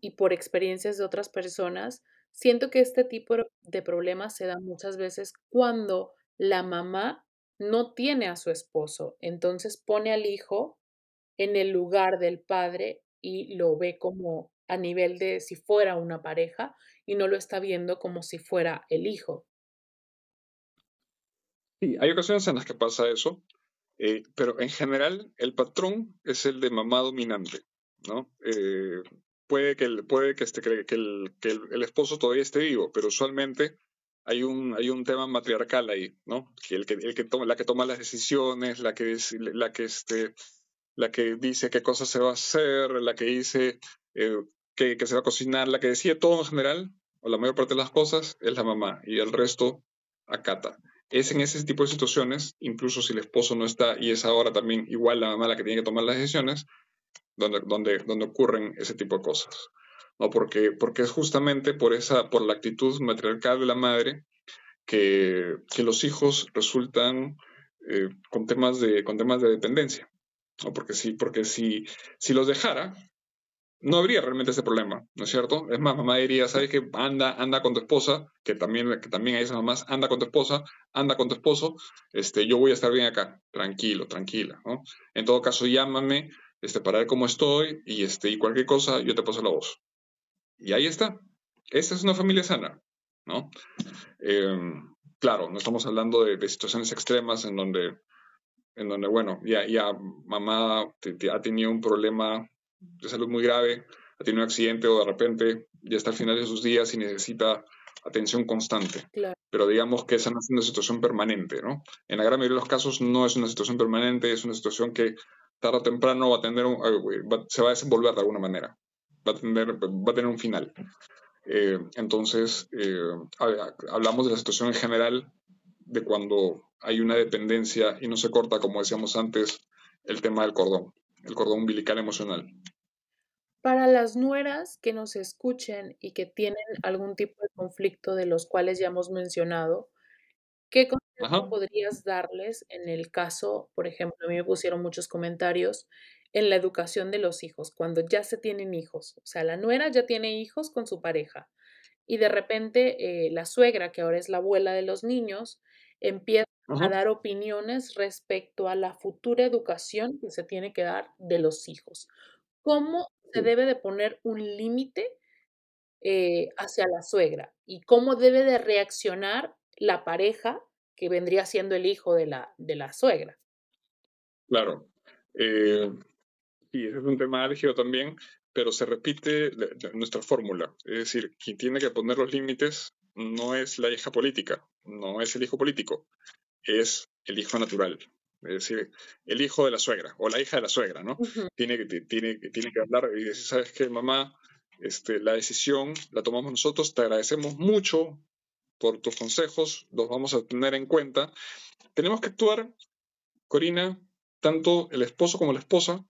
y por experiencias de otras personas, siento que este tipo de problemas se da muchas veces cuando la mamá no tiene a su esposo, entonces pone al hijo en el lugar del padre y lo ve como a nivel de si fuera una pareja y no lo está viendo como si fuera el hijo. Sí, hay ocasiones en las que pasa eso, eh, pero en general el patrón es el de mamá dominante, ¿no? Eh, puede que, el, puede que, este, que, el, que el, esposo todavía esté vivo, pero usualmente hay un, hay un tema matriarcal ahí, ¿no? El que, el que la que toma las decisiones, la que, la que, este, la que dice qué cosas se va a hacer, la que dice eh, que, que, se va a cocinar, la que decide todo en general, o la mayor parte de las cosas, es la mamá, y el resto acata. Es en ese tipo de situaciones, incluso si el esposo no está y es ahora también igual la mamá la que tiene que tomar las decisiones, donde, donde, donde ocurren ese tipo de cosas. ¿no? Porque, porque es justamente por, esa, por la actitud matriarcal de la madre que, que los hijos resultan eh, con, temas de, con temas de dependencia. ¿no? Porque, si, porque si, si los dejara, no habría realmente ese problema, ¿no es cierto? Es más, mamá diría, ¿sabes qué? Anda, anda con tu esposa, que también, que también hay esas mamás, anda con tu esposa, anda con tu esposo, este, yo voy a estar bien acá, tranquilo, tranquila. En todo caso, llámame, este, para ver cómo estoy y, este, y cualquier cosa, yo te paso la voz. Y ahí está. Esa es una familia sana, ¿no? Em, claro, no estamos hablando de, situaciones extremas en donde, en donde bueno, ya, ya mamá ha tenido un problema de salud muy grave, ha tenido un accidente o de repente ya está al final de sus días y necesita atención constante. Pero digamos que esa no es una situación permanente, ¿no? En la gran mayoría de los casos no es una situación permanente, es una situación que tarde o temprano va a tener eh, se va a desenvolver de alguna manera, va a tener, va a tener un final. Eh, entonces, eh, hablamos de la situación en general de cuando hay una dependencia y no se corta, como decíamos antes, el tema del cordón, el cordón umbilical emocional. Para las nueras que nos escuchen y que tienen algún tipo de conflicto de los cuales ya hemos mencionado, ¿qué consejo podrías darles en el caso, por ejemplo, a mí me pusieron muchos comentarios en la educación de los hijos, cuando ya se tienen hijos? O sea, la nuera ya tiene hijos con su pareja y de repente eh, la suegra, que ahora es la abuela de los niños, empieza a dar opiniones respecto a la futura educación que se tiene que dar de los hijos. ¿Cómo se debe de poner un límite eh, hacia la suegra y cómo debe de reaccionar la pareja que vendría siendo el hijo de la, de la suegra. Claro. Eh, y ese es un tema álgido también, pero se repite nuestra fórmula. Es decir, quien tiene que poner los límites no es la hija política, no es el hijo político, es el hijo natural. Es decir, el hijo de la suegra o la hija de la suegra, ¿no? tiene, que, tiene, tiene que hablar y decir, ¿sabes qué, mamá? Este, la decisión la tomamos nosotros, te agradecemos mucho por tus consejos, los vamos a tener en cuenta. Tenemos que actuar, Corina, tanto el esposo como la esposa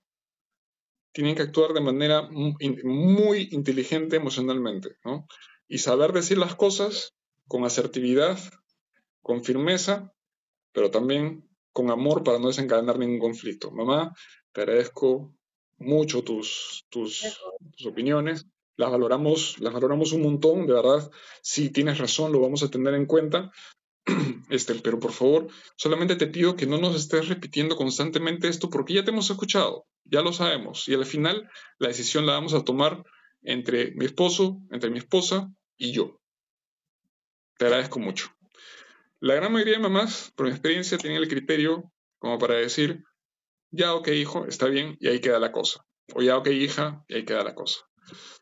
tienen que actuar de manera muy inteligente emocionalmente, ¿no? Y saber decir las cosas con asertividad, con firmeza, pero también con amor para no desencadenar ningún conflicto. Mamá, te agradezco mucho tus, tus, opiniones, las valoramos, las valoramos un montón, de verdad, si tienes razón, lo vamos a tener en cuenta. Este, pero por favor, solamente te pido que no nos estés repitiendo constantemente esto porque ya te hemos escuchado, ya lo sabemos. Y al final la decisión la vamos a tomar entre mi esposo, entre mi esposa y yo. Te agradezco mucho. La gran mayoría de mamás, por mi experiencia, tienen el criterio como para decir, ya ok hijo, está bien, y ahí queda la cosa. O ya ok hija, y ahí queda la cosa.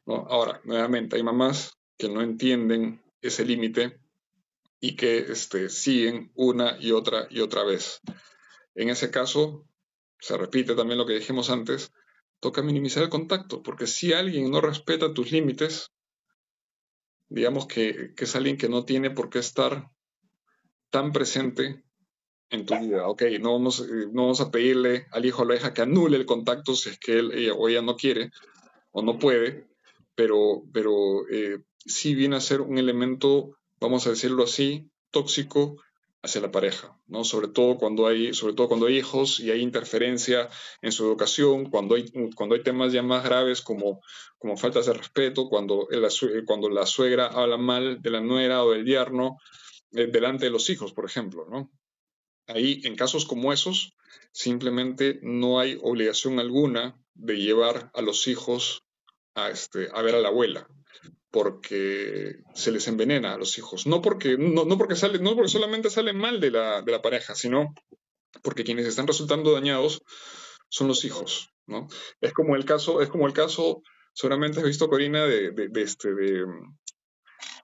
Ahora, nuevamente, hay mamás que no entienden ese límite y que este, siguen una y otra y otra vez. En ese caso, se repite también lo que dijimos antes, toca minimizar el contacto, porque si alguien no respeta tus límites, digamos que, que es alguien que no tiene por qué estar tan presente en tu vida. Ok, no vamos, eh, no vamos a pedirle al hijo o a la hija que anule el contacto si es que él o ella no quiere o no puede, pero, pero eh, sí viene a ser un elemento, vamos a decirlo así, tóxico hacia la pareja, ¿no? Sobre todo cuando hay, sobre todo cuando hay hijos y hay interferencia en su educación, cuando hay, cuando hay temas ya más graves como, como faltas de respeto, cuando la, cuando la suegra habla mal de la nuera o del yerno eh, delante de los hijos, por ejemplo, ¿no? Ahí, en casos como esos, simplemente no hay obligación alguna de llevar a los hijos a, este, a ver a la abuela, porque se les envenena a los hijos. No porque, no, porque, sale, solamente salen mal de la, de pareja, sino porque quienes están resultando dañados son los hijos. ¿no? Es como el caso, es como el caso, seguramente has visto, Corina, de, de, este, de,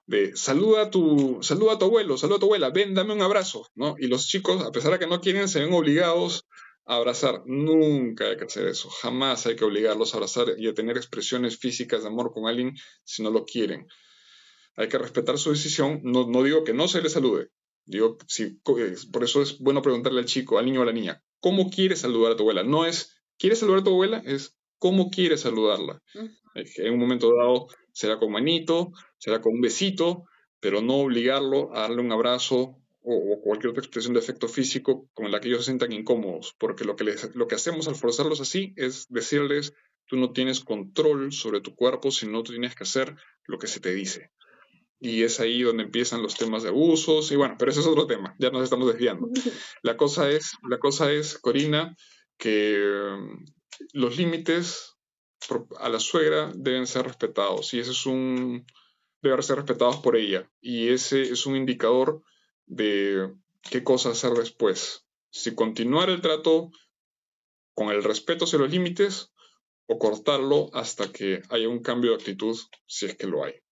de saluda a tu, saluda a tu abuelo, saluda a tu abuela, ven, dame un abrazo, ¿no? Y los chicos, a pesar de que no quieren, se ven obligados a abrazar. Nunca hay que hacer eso, jamás hay que obligarlos a abrazar y a tener expresiones físicas de amor con alguien si no lo quieren. Hay que respetar su decisión, no, no digo que no se le salude, digo, si, por eso es bueno preguntarle al chico, al niño o a la niña, ¿cómo quieres saludar a tu abuela? No es, ¿quieres saludar a tu abuela? Es, ¿cómo quieres saludarla? En un momento dado será con manito, será con un besito, pero no obligarlo a darle un abrazo o, cualquier otra expresión de efecto físico con la que ellos se sientan incómodos, porque lo que, lo que hacemos al forzarlos así es decirles, tú no tienes control sobre tu cuerpo, sino tú tienes que hacer lo que se te dice. Y es ahí donde empiezan los temas de abusos, y bueno, pero ese es otro tema, ya nos estamos desviando. La cosa es, la cosa es Corina, que mm, los límites a la suegra deben ser respetados y ese es un deben ser respetados por ella y ese es un indicador de qué cosa hacer después si continuar el trato con el respeto hacia los límites o cortarlo hasta que haya un cambio de actitud si es que lo hay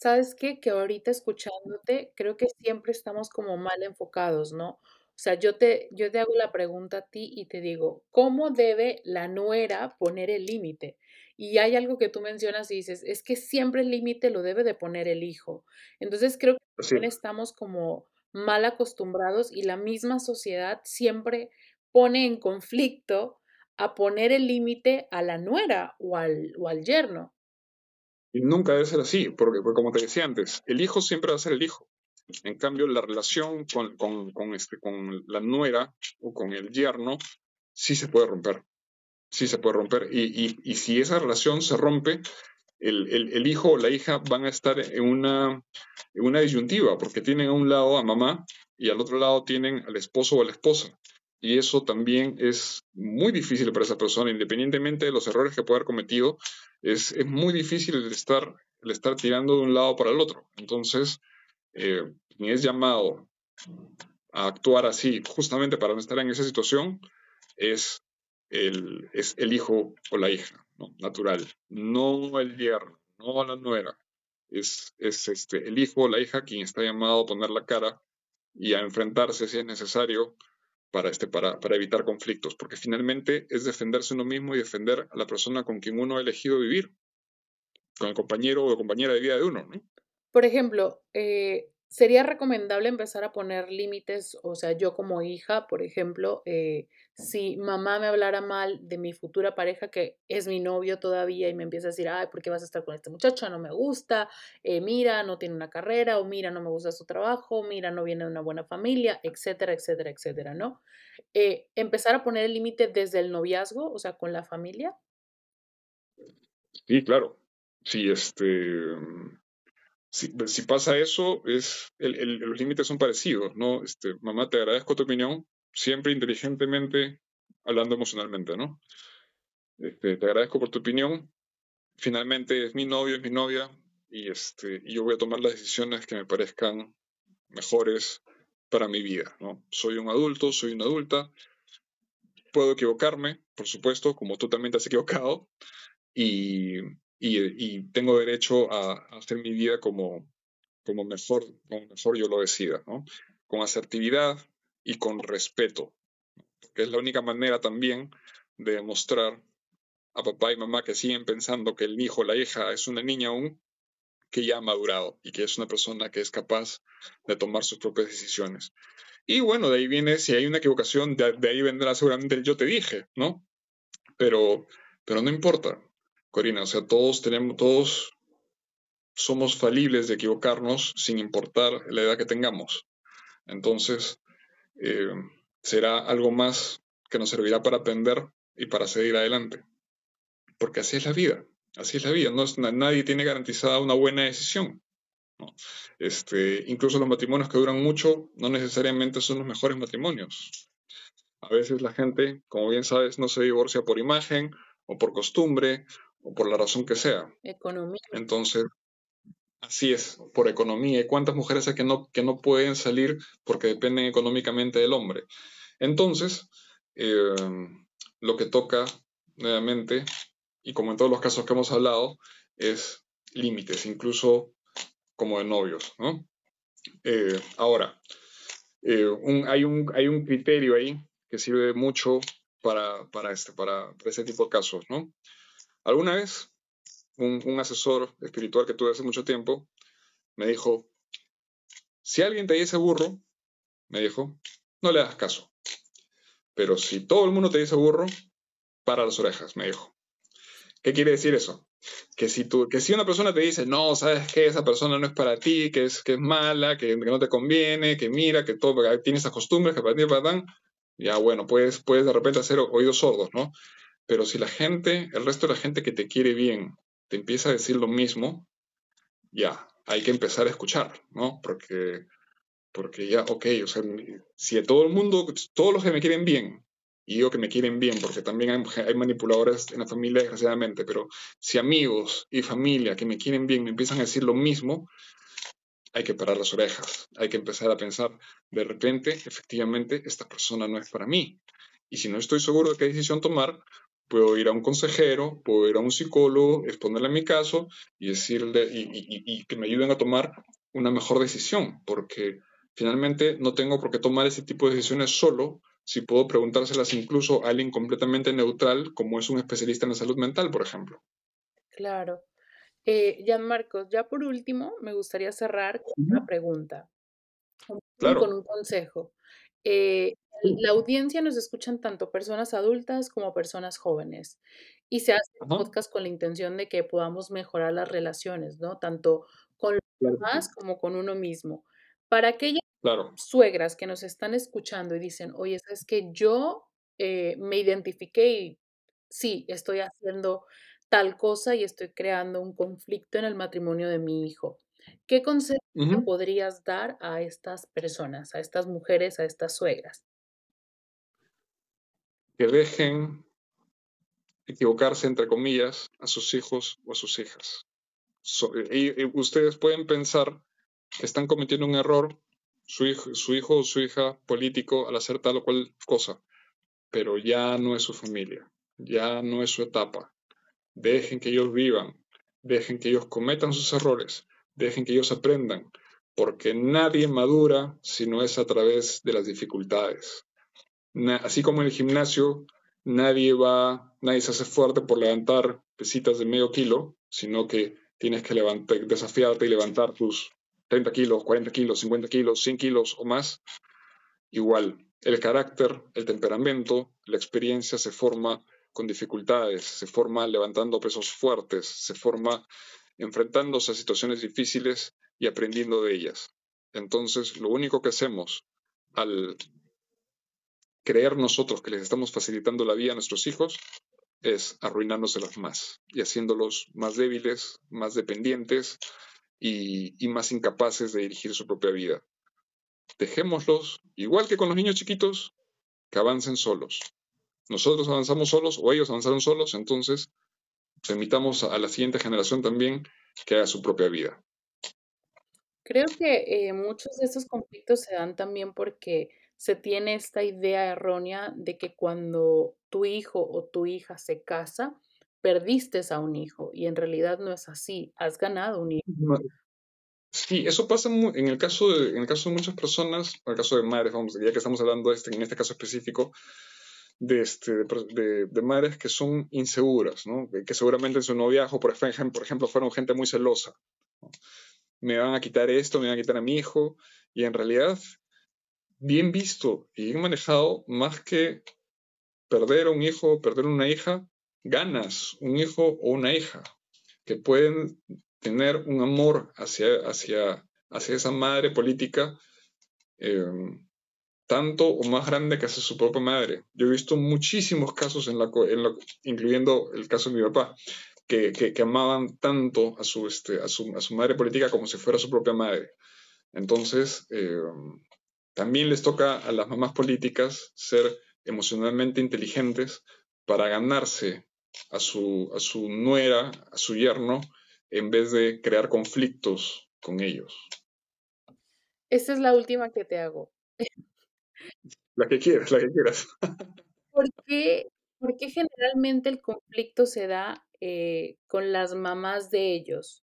¿Sabes qué? Que ahorita escuchándote, creo que siempre estamos como mal enfocados, ¿no? O sea, yo te, yo te hago la pregunta a ti y te digo, ¿cómo debe la nuera poner el límite? Y hay algo que tú mencionas y dices, es que siempre el límite lo debe de poner el hijo. Entonces creo que también estamos como mal acostumbrados y la misma sociedad siempre pone en conflicto a poner el límite a la nuera o al, o al yerno. Y nunca debe ser así, porque, porque, como te decía antes, el hijo siempre va a ser el hijo. En cambio, la relación con, con, con, este, con la nuera o con el yerno sí se puede romper. Sí se puede romper. Y, y, y si esa relación se rompe, el, el, hijo o la hija van a estar en una, en una disyuntiva, porque tienen a un lado a mamá y al otro lado tienen al esposo o a la esposa. Y eso también es muy difícil para esa persona, independientemente de los errores que pueda haber cometido, es, es muy difícil estar, el estar tirando de un lado para el otro. Entonces, eh, quien es llamado a actuar así justamente para no estar en esa situación es el, es el hijo o la hija, natural, no el yerno, no la nuera. Es, es este, el hijo o la hija quien está llamado a poner la cara y a enfrentarse si es necesario para, este, para, para evitar conflictos, porque finalmente es defenderse uno mismo y defender a la persona con quien uno ha elegido vivir, con el compañero o compañera de vida de uno. ¿no? Por ejemplo, eh, sería recomendable empezar a poner límites, o sea, yo como hija, por ejemplo, eh, si mamá me hablara mal de mi futura pareja, que es mi novio todavía, y me empieza a decir, ay, ¿por qué vas a estar con este muchacho? No me gusta, eh, mira, no tiene una carrera, o mira, no me gusta su trabajo, mira, no viene de una buena familia, etcétera, etcétera, etcétera, ¿no? empezar a poner el límite desde el noviazgo, o sea, con la familia. Sí, claro. Sí, este, si, pasa eso, es los límites son parecidos, ¿no? Este, mamá, te agradezco tu opinión, siempre inteligentemente, hablando emocionalmente, ¿no? Este, te agradezco por tu opinión. Finalmente es mi novio, es mi novia, y, este, y yo voy a tomar las decisiones que me parezcan mejores para mi vida, ¿no? Soy un adulto, soy una adulta, puedo equivocarme, por supuesto, como tú también te has equivocado, y, y, tengo derecho a, hacer mi vida como, como, mejor, como mejor yo lo decida, ¿no? con asertividad y con respeto, que es la única manera también de demostrar a papá y mamá que siguen pensando que el hijo o la hija es una niña aún, que ya ha madurado y que es una persona que es capaz de tomar sus propias decisiones. Y bueno, de ahí viene, si hay una equivocación, de, ahí vendrá seguramente el yo te dije, ¿no? Pero, pero no importa, Corina, o sea, todos tenemos, todos somos falibles de equivocarnos sin importar la edad que tengamos. Entonces, eh, será algo más que nos servirá para aprender y para seguir adelante. Porque así es la vida, así es la vida. No nadie tiene garantizada una buena decisión. Este, incluso los matrimonios que duran mucho no necesariamente son los mejores matrimonios. A veces la gente, como bien sabes, no se divorcia por imagen o por costumbre o por la razón que sea. Economía. Entonces, así es, por economía. ¿Y cuántas mujeres hay que no, que no pueden salir porque dependen económicamente del hombre? Entonces, eh, lo que toca nuevamente, y como en todos los casos que hemos hablado, es límites, incluso como de novios, ¿no? Eh, ahora, eh, hay, un, hay un criterio ahí que sirve mucho para, para, este, para, ese tipo de casos, ¿no? Alguna vez, un, asesor espiritual que tuve hace mucho tiempo me dijo, si alguien te dice burro, me dijo, no le das caso. Pero si todo el mundo te dice burro, para las orejas, me dijo. ¿Qué quiere decir eso? Que si, tú, que si una persona te dice, no, sabes que esa persona no es para ti, que es, que es mala, que, no te conviene, que mira, que todo, tiene esas costumbres, que para ti, para ya bueno, puedes, puedes de repente hacer oídos sordos, ¿no? Pero si la gente, el resto de la gente que te quiere bien, te empieza a decir lo mismo, ya, hay que empezar a escuchar, ¿no? Porque, porque ya, ok, o sea, si a todo el mundo, todos los que me quieren bien, y digo que me quieren bien, porque también hay, hay manipuladores en la familia, desgraciadamente, pero si amigos y familia que me quieren bien me empiezan a decir lo mismo, hay que parar las orejas, hay que empezar a pensar, de repente, efectivamente, esta persona no es para mí. Y si no estoy seguro de qué decisión tomar, puedo ir a un consejero, puedo ir a un psicólogo, exponerle mi caso y decirle, y, y que me ayuden a tomar una mejor decisión, porque finalmente no tengo por qué tomar ese tipo de decisiones solo, si puedo preguntárselas incluso a alguien completamente neutral, como es un especialista en la salud mental, por ejemplo. Claro. Eh, Jan Marcos, ya por último, me gustaría cerrar con una pregunta, con un consejo. Eh, la audiencia nos escuchan tanto personas adultas como personas jóvenes y se hace un podcast con la intención de que podamos mejorar las relaciones, ¿no? Tanto con los demás como con uno mismo. Para aquellas suegras que nos están escuchando y dicen, oye, es que yo eh, me identifiqué y sí, estoy haciendo tal cosa y estoy creando un conflicto en el matrimonio de mi hijo. ¿Qué consejo podrías dar a estas personas, a estas mujeres, a estas suegras? Que dejen equivocarse, entre comillas, a sus hijos o a sus hijas. y, ustedes pueden pensar que están cometiendo un error su hijo, su hijo o su hija político al hacer tal o cual cosa, pero ya no es su familia, ya no es su etapa. Dejen que ellos vivan, dejen que ellos cometan sus errores, dejen que ellos aprendan, porque nadie madura si no es a través de las dificultades. así como en el gimnasio, nadie va, nadie se hace fuerte por levantar pesitas de medio kilo, sino que tienes que levantar, desafiarte y levantar tus 30 kilos, 40 kilos, 50 kilos, 100 kilos o más, igual. El carácter, el temperamento, la experiencia se forma con dificultades, se forma levantando pesos fuertes, se forma enfrentándose a situaciones difíciles y aprendiendo de ellas. Entonces, lo único que hacemos al creer nosotros que les estamos facilitando la vida a nuestros hijos es arruinándoselas más y haciéndolos más débiles, más dependientes, y, más incapaces de dirigir su propia vida. Dejémoslos, igual que con los niños chiquitos, que avancen solos. Nosotros avanzamos solos o ellos avanzaron solos, entonces permitamos a la siguiente generación también que haga su propia vida. Creo que eh, muchos de estos conflictos se dan también porque se tiene esta idea errónea de que cuando tu hijo o tu hija se casa, perdiste a un hijo y en realidad no es así, has ganado un hijo. Sí, eso pasa en el caso de, en el caso de muchas personas, en el caso de madres, vamos, ya que estamos hablando este, en este caso específico, de, este, de, de, madres que son inseguras, ¿no? que seguramente en su noviazgo, por ejemplo, por ejemplo, fueron gente muy celosa. Me van a quitar esto, me van a quitar a mi hijo, y en realidad, bien visto y bien manejado, más que perder un hijo, perder una hija, ganas un hijo o una hija que pueden tener un amor hacia, hacia, hacia esa madre política em, tanto o más grande que hacia su propia madre. Yo he visto muchísimos casos, incluyendo el caso de mi papá, que, que, amaban tanto a su, este, a, su, madre política como si fuera su propia madre. Entonces, em, también les toca a las mamás políticas ser emocionalmente inteligentes para ganarse a su, a su nuera, a su yerno, en vez de crear conflictos con ellos. Esta es la última que te hago. La que quieras, la que quieras. ¿Por qué, generalmente el conflicto se da eh, con las mamás de ellos?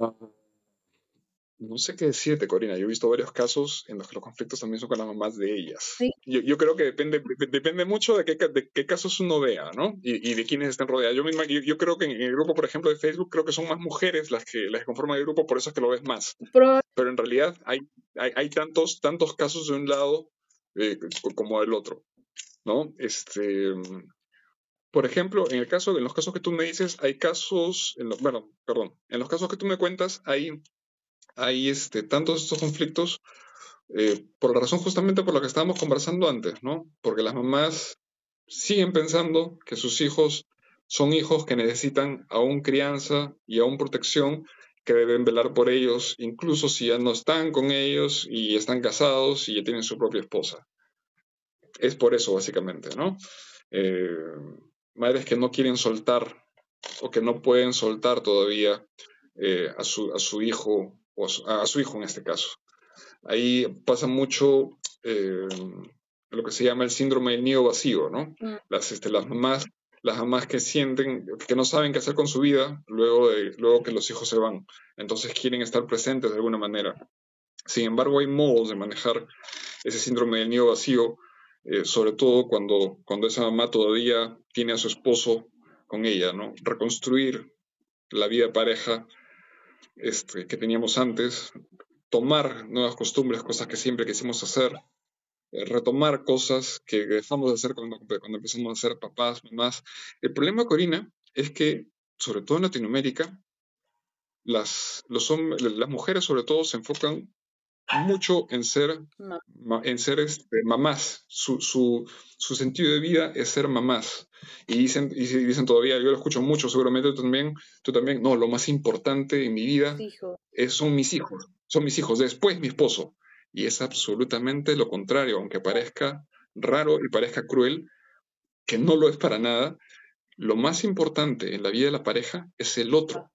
Ah, no sé qué decirte, Corina. Yo he visto varios casos en los que los conflictos también son con las mamás de ellas. Yo, creo que depende, depende mucho de qué, de qué casos uno vea, ¿no? Y, de quiénes estén rodeados. Yo, misma, yo, creo que en el grupo, por ejemplo, de Facebook, creo que son más mujeres las que, las conforman el grupo, por eso es que lo ves más. Pero en realidad hay, hay, tantos, tantos casos de un lado eh, como del otro, ¿no? Este, por ejemplo, en el caso, en los casos que tú me dices, hay casos, en bueno, perdón, en los casos que tú me cuentas, hay hay este, tantos estos conflictos eh, por la razón justamente por la que estábamos conversando antes, ¿no? Porque las mamás siguen pensando que sus hijos son hijos que necesitan aún crianza y aún protección, que deben velar por ellos, incluso si ya no están con ellos y están casados y ya tienen su propia esposa. Es por eso, básicamente, ¿no? Eh, madres que no quieren soltar o que no pueden soltar todavía eh, a, su, a su hijo o a su, hijo en este caso. Ahí pasa mucho eh, lo que se llama el síndrome del nido vacío, ¿no? Mm. Las, este, las mamás las mamás que sienten que no saben qué hacer con su vida luego, de, luego que los hijos se van. Entonces quieren estar presentes de alguna manera. Sin embargo, hay modos de manejar ese síndrome del nido vacío, eh, sobre todo cuando, cuando esa mamá todavía tiene a su esposo con ella, ¿no? Reconstruir la vida de pareja este, que teníamos antes, tomar nuevas costumbres, cosas que siempre quisimos hacer, eh, retomar cosas que dejamos de hacer cuando, empezamos a ser papás, mamás. El problema, Corina, es que, sobre todo en Latinoamérica, las, las mujeres sobre todo se enfocan mucho en ser, en ser este, mamás. Su, su, su, sentido de vida es ser mamás. Y dicen, y dicen todavía, yo lo escucho mucho, seguramente tú también, tú también, no, lo más importante en mi vida es, son mis hijos, son mis hijos, después mi esposo. Y es absolutamente lo contrario, aunque parezca raro y parezca cruel, que no lo es para nada, lo más importante en la vida de la pareja es el otro,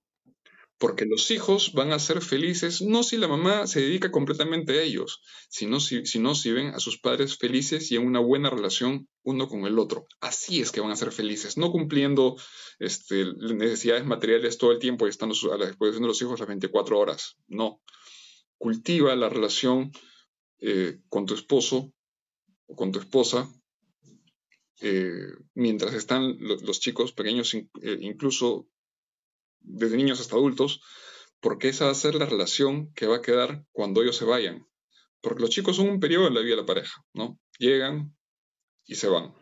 porque los hijos van a ser felices no si la mamá se dedica completamente a ellos, sino si, sino si ven a sus padres felices y en una buena relación uno con el otro. Así es que van a ser felices, no cumpliendo este, necesidades materiales todo el tiempo y estando a la disposición de los hijos las 24 horas. No. Cultiva la relación eh, con tu esposo o con tu esposa eh, mientras están los, chicos pequeños, eh, incluso desde niños hasta adultos, porque esa va a ser la relación que va a quedar cuando ellos se vayan. Porque los chicos son un periodo en la vida de la pareja, ¿no? Llegan y se van.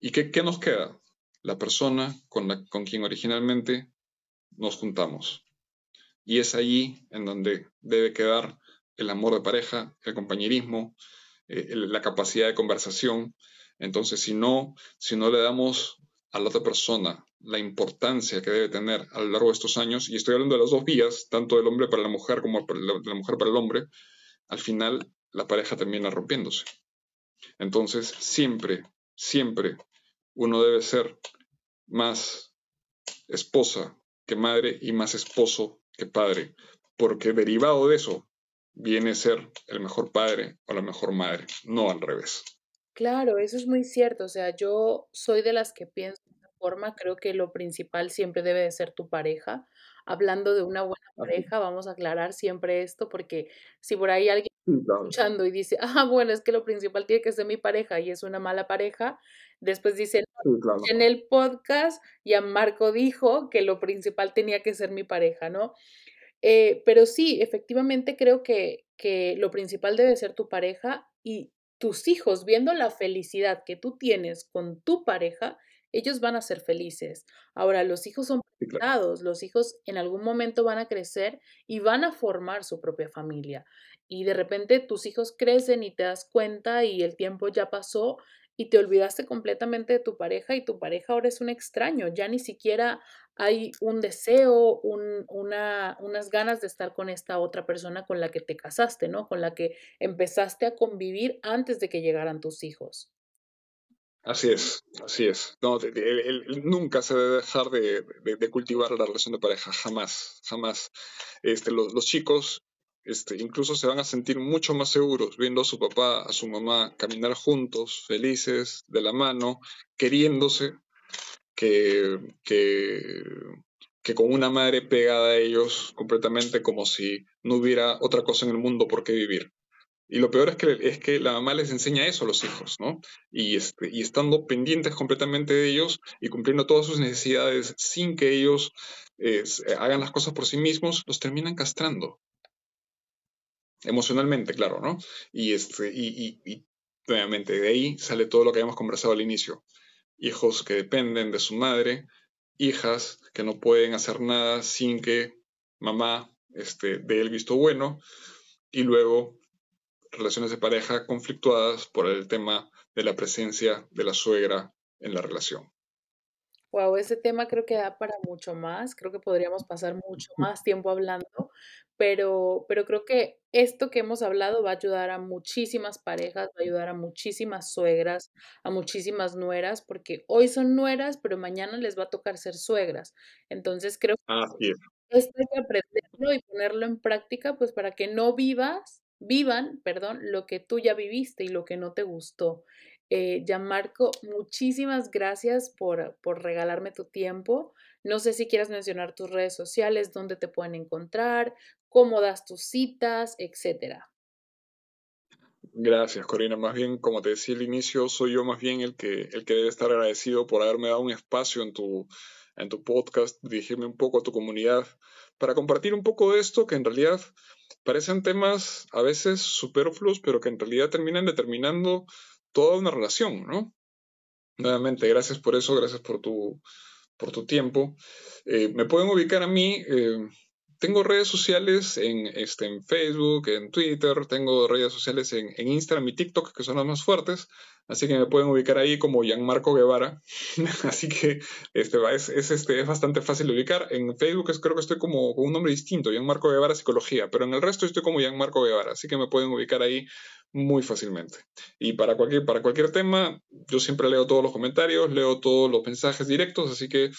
¿Y qué, qué nos queda? La persona con, la, con quien originalmente nos juntamos. Y es allí en donde debe quedar el amor de pareja, el compañerismo, eh, la capacidad de conversación. Entonces, si no, si no le damos a la otra persona la importancia que debe tener a lo largo de estos años, y estoy hablando de las dos vías, tanto del hombre para la mujer como de la mujer para el hombre, al final la pareja termina rompiéndose. Entonces, siempre, siempre uno debe ser más esposa que madre y más esposo que padre, porque derivado de eso viene a ser el mejor padre o la mejor madre, no al revés. Claro, eso es muy cierto. O sea, yo soy de las que pienso forma. Creo que lo principal siempre debe de ser tu pareja. hablando de una buena pareja, vamos a aclarar siempre esto, porque si por ahí alguien está escuchando y dice, ah, bueno, es que lo principal tiene que ser mi pareja y es una mala pareja, después dice, en el podcast ya Marco dijo que lo principal tenía que ser mi pareja, ¿no? Eh, pero sí, efectivamente creo que, que lo principal debe ser tu pareja y tus hijos, viendo la felicidad que tú tienes con tu pareja, ellos van a ser felices. Ahora, los hijos son preparados, los hijos en algún momento van a crecer y van a formar su propia familia. Y de repente tus hijos crecen y te das cuenta y el tiempo ya pasó y te olvidaste completamente de tu pareja y tu pareja ahora es un extraño, ya ni siquiera hay un deseo, un, una, unas ganas de estar con esta otra persona con la que te casaste, ¿no? Con la que empezaste a convivir antes de que llegaran tus hijos. Así es, así es. No, nunca se debe dejar de, cultivar la relación de pareja, jamás, jamás. Este, los, los chicos este, incluso se van a sentir mucho más seguros viendo a su papá, a su mamá caminar juntos, felices, de la mano, queriéndose, que, que, que con una madre pegada a ellos completamente como si no hubiera otra cosa en el mundo por qué vivir. Y lo peor es que, es que la mamá les enseña eso a los hijos, ¿no? Y, este, y estando pendientes completamente de ellos y cumpliendo todas sus necesidades sin que ellos hagan las cosas por sí mismos, los terminan castrando emocionalmente, claro, ¿no? Y, este, y, y, nuevamente de ahí sale todo lo que habíamos conversado al inicio. Hijos que dependen de su madre, hijas que no pueden hacer nada sin que mamá este, dé el visto bueno, y luego relaciones de pareja conflictuadas por el tema de la presencia de la suegra en la relación. Wow, ese tema creo que da para mucho más, creo que podríamos pasar mucho más tiempo hablando, pero, pero creo que esto que hemos hablado va a ayudar a muchísimas parejas, va a ayudar a muchísimas suegras, a muchísimas nueras, porque hoy son nueras, pero mañana les va a tocar ser suegras. Entonces creo que esto hay que aprenderlo y ponerlo en práctica, pues para que no vivas, vivan, perdón, lo que tú ya viviste y lo que no te gustó. Eh, Gianmarco, muchísimas gracias por, por regalarme tu tiempo. No sé si quieras mencionar tus redes sociales, dónde te pueden encontrar, cómo das tus citas, etcétera. Gracias, Corina. Más bien, como te decía al inicio, soy yo más bien el que, el que debe estar agradecido por haberme dado un espacio en tu, en tu podcast, dirigirme un poco a tu comunidad, para compartir un poco de esto que en realidad parecen temas a veces superfluos, pero que en realidad terminan determinando toda una relación, ¿no? Nuevamente, gracias por eso, gracias por tu, por tu tiempo. Eh, me pueden ubicar a mí, eh, tengo redes sociales en, este, en Facebook, en Twitter, tengo redes sociales en, en, Instagram y TikTok, que son las más fuertes, así que me pueden ubicar ahí como Gianmarco Guevara, así que este, es, es, este, es bastante fácil de ubicar. En Facebook es, creo que estoy como con un nombre distinto, Gianmarco Guevara Psicología, pero en el resto estoy como Gianmarco Guevara, así que me pueden ubicar ahí muy fácilmente. Y para cualquier, para cualquier tema, yo siempre leo todos los comentarios, leo todos los mensajes directos, así que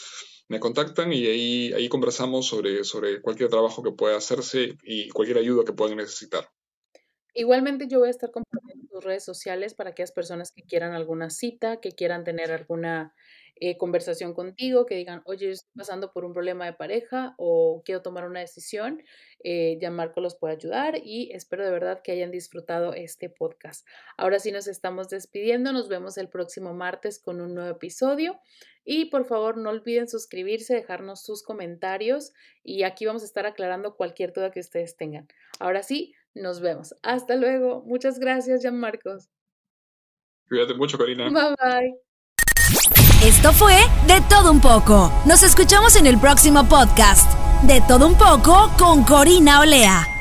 me contactan y ahí, ahí conversamos sobre, sobre cualquier trabajo que pueda hacerse y cualquier ayuda que puedan necesitar. Igualmente yo voy a estar compartiendo tus redes sociales para aquellas personas que quieran alguna cita, que quieran tener alguna eh, conversación contigo, que digan, oye, estoy pasando por un problema de pareja o quiero tomar una decisión, eh, ya Marco los puede ayudar y espero de verdad que hayan disfrutado este podcast. Ahora sí nos estamos despidiendo, nos vemos el próximo martes con un nuevo episodio y por favor no olviden suscribirse, dejarnos sus comentarios y aquí vamos a estar aclarando cualquier duda que ustedes tengan. Ahora sí, nos vemos. Hasta luego. Muchas gracias, Jean Marcos. Cuídate mucho, Karina. Bye bye. Esto fue De Todo Un poco. Nos escuchamos en el próximo podcast. De Todo Un poco con Corina Olea.